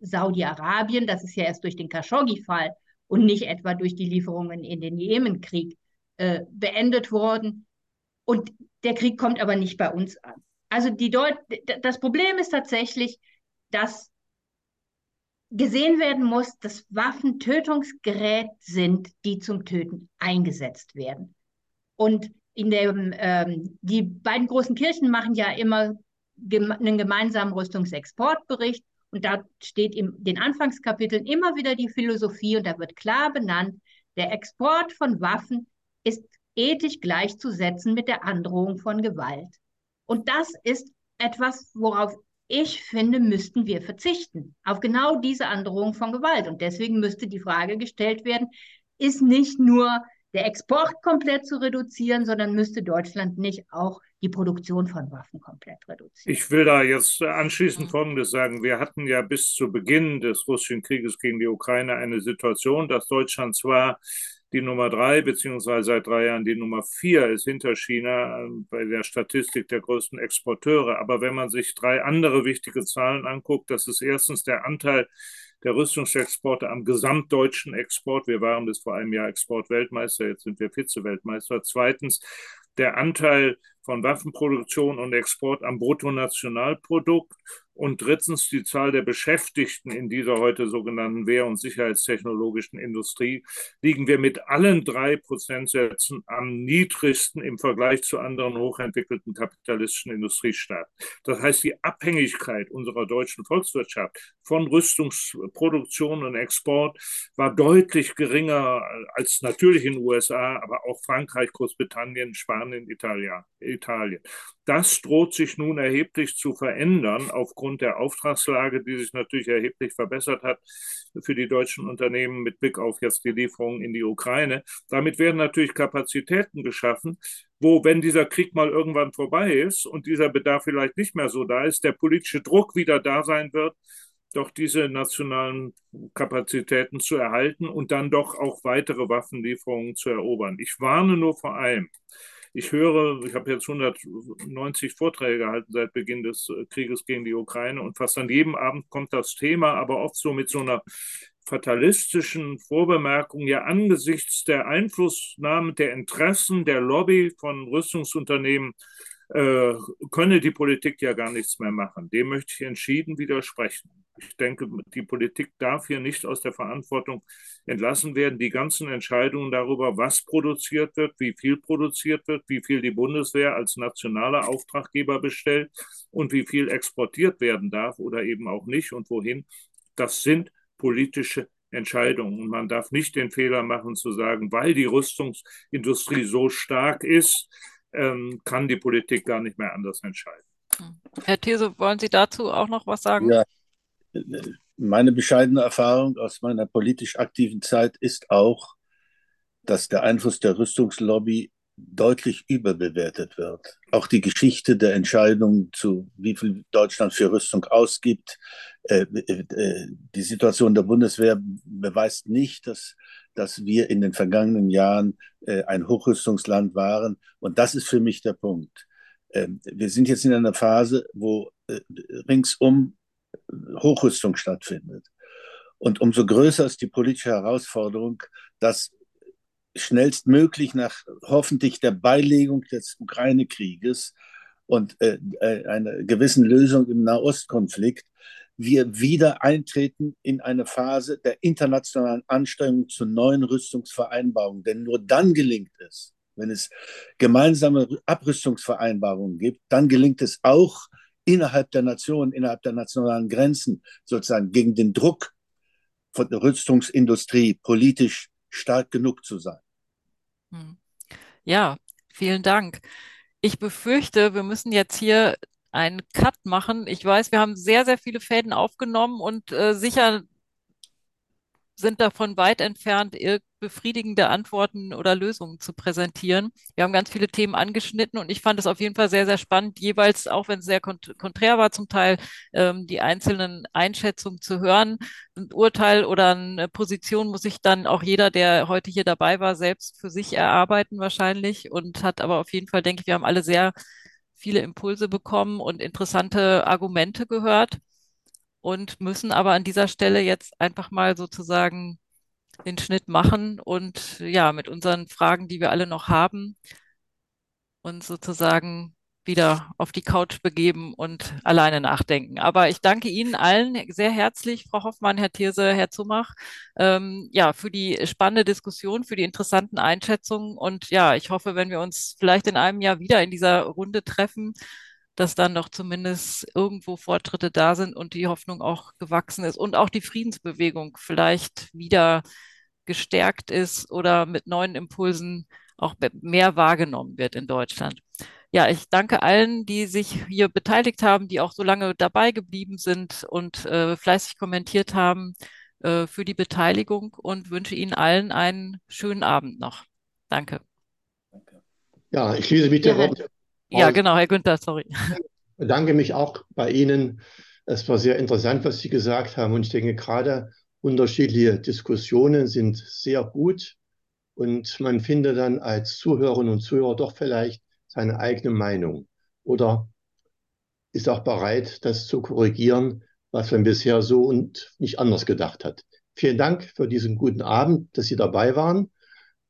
Saudi-Arabien. Das ist ja erst durch den Khashoggi-Fall und nicht etwa durch die Lieferungen in den Jemenkrieg äh, beendet worden. Und der Krieg kommt aber nicht bei uns an. Also die Deut das Problem ist tatsächlich, dass gesehen werden muss, dass Waffen Tötungsgerät sind, die zum Töten eingesetzt werden. Und in dem, ähm, die beiden großen Kirchen machen ja immer gem einen gemeinsamen Rüstungsexportbericht. Und da steht in den Anfangskapiteln immer wieder die Philosophie und da wird klar benannt, der Export von Waffen ist ethisch gleichzusetzen mit der Androhung von Gewalt. Und das ist etwas, worauf ich finde, müssten wir verzichten, auf genau diese Androhung von Gewalt. Und deswegen müsste die Frage gestellt werden, ist nicht nur der Export komplett zu reduzieren, sondern müsste Deutschland nicht auch die Produktion von Waffen komplett reduzieren. Ich will da jetzt anschließend Folgendes sagen. Wir hatten ja bis zu Beginn des russischen Krieges gegen die Ukraine eine Situation, dass Deutschland zwar die Nummer drei, beziehungsweise seit drei Jahren die Nummer vier ist hinter China ähm, bei der Statistik der größten Exporteure. Aber wenn man sich drei andere wichtige Zahlen anguckt, das ist erstens der Anteil der Rüstungsexporte am gesamtdeutschen Export. Wir waren bis vor einem Jahr Exportweltmeister, jetzt sind wir Vize-Weltmeister. Zweitens der Anteil von Waffenproduktion und Export am Bruttonationalprodukt und drittens die Zahl der Beschäftigten in dieser heute sogenannten Wehr- und Sicherheitstechnologischen Industrie liegen wir mit allen drei Prozentsätzen am niedrigsten im Vergleich zu anderen hochentwickelten kapitalistischen Industriestaaten. Das heißt, die Abhängigkeit unserer deutschen Volkswirtschaft von Rüstungsproduktion und Export war deutlich geringer als natürlich in den USA, aber auch Frankreich, Großbritannien, Spanien, Italien. Italien. Das droht sich nun erheblich zu verändern aufgrund der Auftragslage, die sich natürlich erheblich verbessert hat für die deutschen Unternehmen mit Blick auf jetzt die Lieferungen in die Ukraine. Damit werden natürlich Kapazitäten geschaffen, wo, wenn dieser Krieg mal irgendwann vorbei ist und dieser Bedarf vielleicht nicht mehr so da ist, der politische Druck wieder da sein wird, doch diese nationalen Kapazitäten zu erhalten und dann doch auch weitere Waffenlieferungen zu erobern. Ich warne nur vor allem, ich höre, ich habe jetzt 190 Vorträge gehalten seit Beginn des äh, Krieges gegen die Ukraine und fast an jedem Abend kommt das Thema, aber oft so mit so einer fatalistischen Vorbemerkung, ja angesichts der Einflussnahme der Interessen der Lobby von Rüstungsunternehmen äh, könne die Politik ja gar nichts mehr machen. Dem möchte ich entschieden widersprechen. Ich denke, die Politik darf hier nicht aus der Verantwortung entlassen werden. Die ganzen Entscheidungen darüber, was produziert wird, wie viel produziert wird, wie viel die Bundeswehr als nationaler Auftraggeber bestellt und wie viel exportiert werden darf oder eben auch nicht und wohin, das sind politische Entscheidungen. Und man darf nicht den Fehler machen zu sagen, weil die Rüstungsindustrie so stark ist, ähm, kann die Politik gar nicht mehr anders entscheiden. Herr These, wollen Sie dazu auch noch was sagen? Ja, meine bescheidene Erfahrung aus meiner politisch aktiven Zeit ist auch, dass der Einfluss der Rüstungslobby deutlich überbewertet wird. Auch die Geschichte der Entscheidung zu, wie viel Deutschland für Rüstung ausgibt, äh, äh, die Situation der Bundeswehr beweist nicht, dass, dass wir in den vergangenen Jahren äh, ein Hochrüstungsland waren. Und das ist für mich der Punkt. Ähm, wir sind jetzt in einer Phase, wo äh, ringsum Hochrüstung stattfindet. Und umso größer ist die politische Herausforderung, dass schnellstmöglich nach hoffentlich der Beilegung des Ukraine-Krieges und äh, äh einer gewissen Lösung im Nahostkonflikt wir wieder eintreten in eine Phase der internationalen Anstrengung zu neuen Rüstungsvereinbarungen. Denn nur dann gelingt es, wenn es gemeinsame Abrüstungsvereinbarungen gibt, dann gelingt es auch innerhalb der Nation, innerhalb der nationalen Grenzen sozusagen gegen den Druck von der Rüstungsindustrie politisch stark genug zu sein. Hm. Ja, vielen Dank. Ich befürchte, wir müssen jetzt hier einen Cut machen. Ich weiß, wir haben sehr, sehr viele Fäden aufgenommen und äh, sicher sind davon weit entfernt, befriedigende Antworten oder Lösungen zu präsentieren. Wir haben ganz viele Themen angeschnitten und ich fand es auf jeden Fall sehr, sehr spannend, jeweils, auch wenn es sehr kont konträr war zum Teil, ähm, die einzelnen Einschätzungen zu hören. Ein Urteil oder eine Position muss sich dann auch jeder, der heute hier dabei war, selbst für sich erarbeiten wahrscheinlich und hat aber auf jeden Fall, denke ich, wir haben alle sehr viele Impulse bekommen und interessante Argumente gehört und müssen aber an dieser Stelle jetzt einfach mal sozusagen den Schnitt machen und ja, mit unseren Fragen, die wir alle noch haben, uns sozusagen wieder auf die Couch begeben und alleine nachdenken. Aber ich danke Ihnen allen sehr herzlich, Frau Hoffmann, Herr Thierse, Herr Zumach, ähm, ja, für die spannende Diskussion, für die interessanten Einschätzungen. Und ja, ich hoffe, wenn wir uns vielleicht in einem Jahr wieder in dieser Runde treffen, dass dann doch zumindest irgendwo Fortschritte da sind und die Hoffnung auch gewachsen ist und auch die Friedensbewegung vielleicht wieder gestärkt ist oder mit neuen Impulsen auch mehr wahrgenommen wird in Deutschland. Ja, ich danke allen, die sich hier beteiligt haben, die auch so lange dabei geblieben sind und äh, fleißig kommentiert haben äh, für die Beteiligung und wünsche Ihnen allen einen schönen Abend noch. Danke. Ja, ich schließe mich der ja, Worte. Ja, genau, Herr Günther, sorry. Ich bedanke mich auch bei Ihnen. Es war sehr interessant, was Sie gesagt haben. Und ich denke, gerade unterschiedliche Diskussionen sind sehr gut. Und man findet dann als Zuhörerinnen und Zuhörer doch vielleicht seine eigene Meinung oder ist auch bereit, das zu korrigieren, was man bisher so und nicht anders gedacht hat. Vielen Dank für diesen guten Abend, dass Sie dabei waren.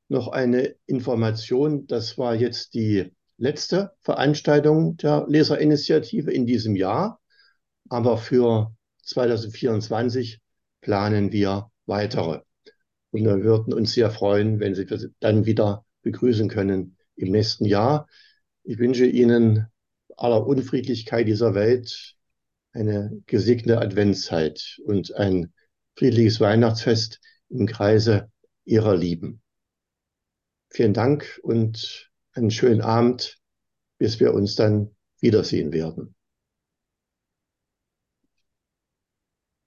Noch eine Information, das war jetzt die letzte Veranstaltung der Leserinitiative in diesem Jahr, aber für 2024 planen wir weitere. Und wir würden uns sehr freuen, wenn Sie dann wieder begrüßen können im nächsten Jahr. Ich wünsche Ihnen aller Unfriedlichkeit dieser Welt eine gesegnete Adventszeit und ein friedliches Weihnachtsfest im Kreise Ihrer Lieben. Vielen Dank und einen schönen Abend, bis wir uns dann wiedersehen werden.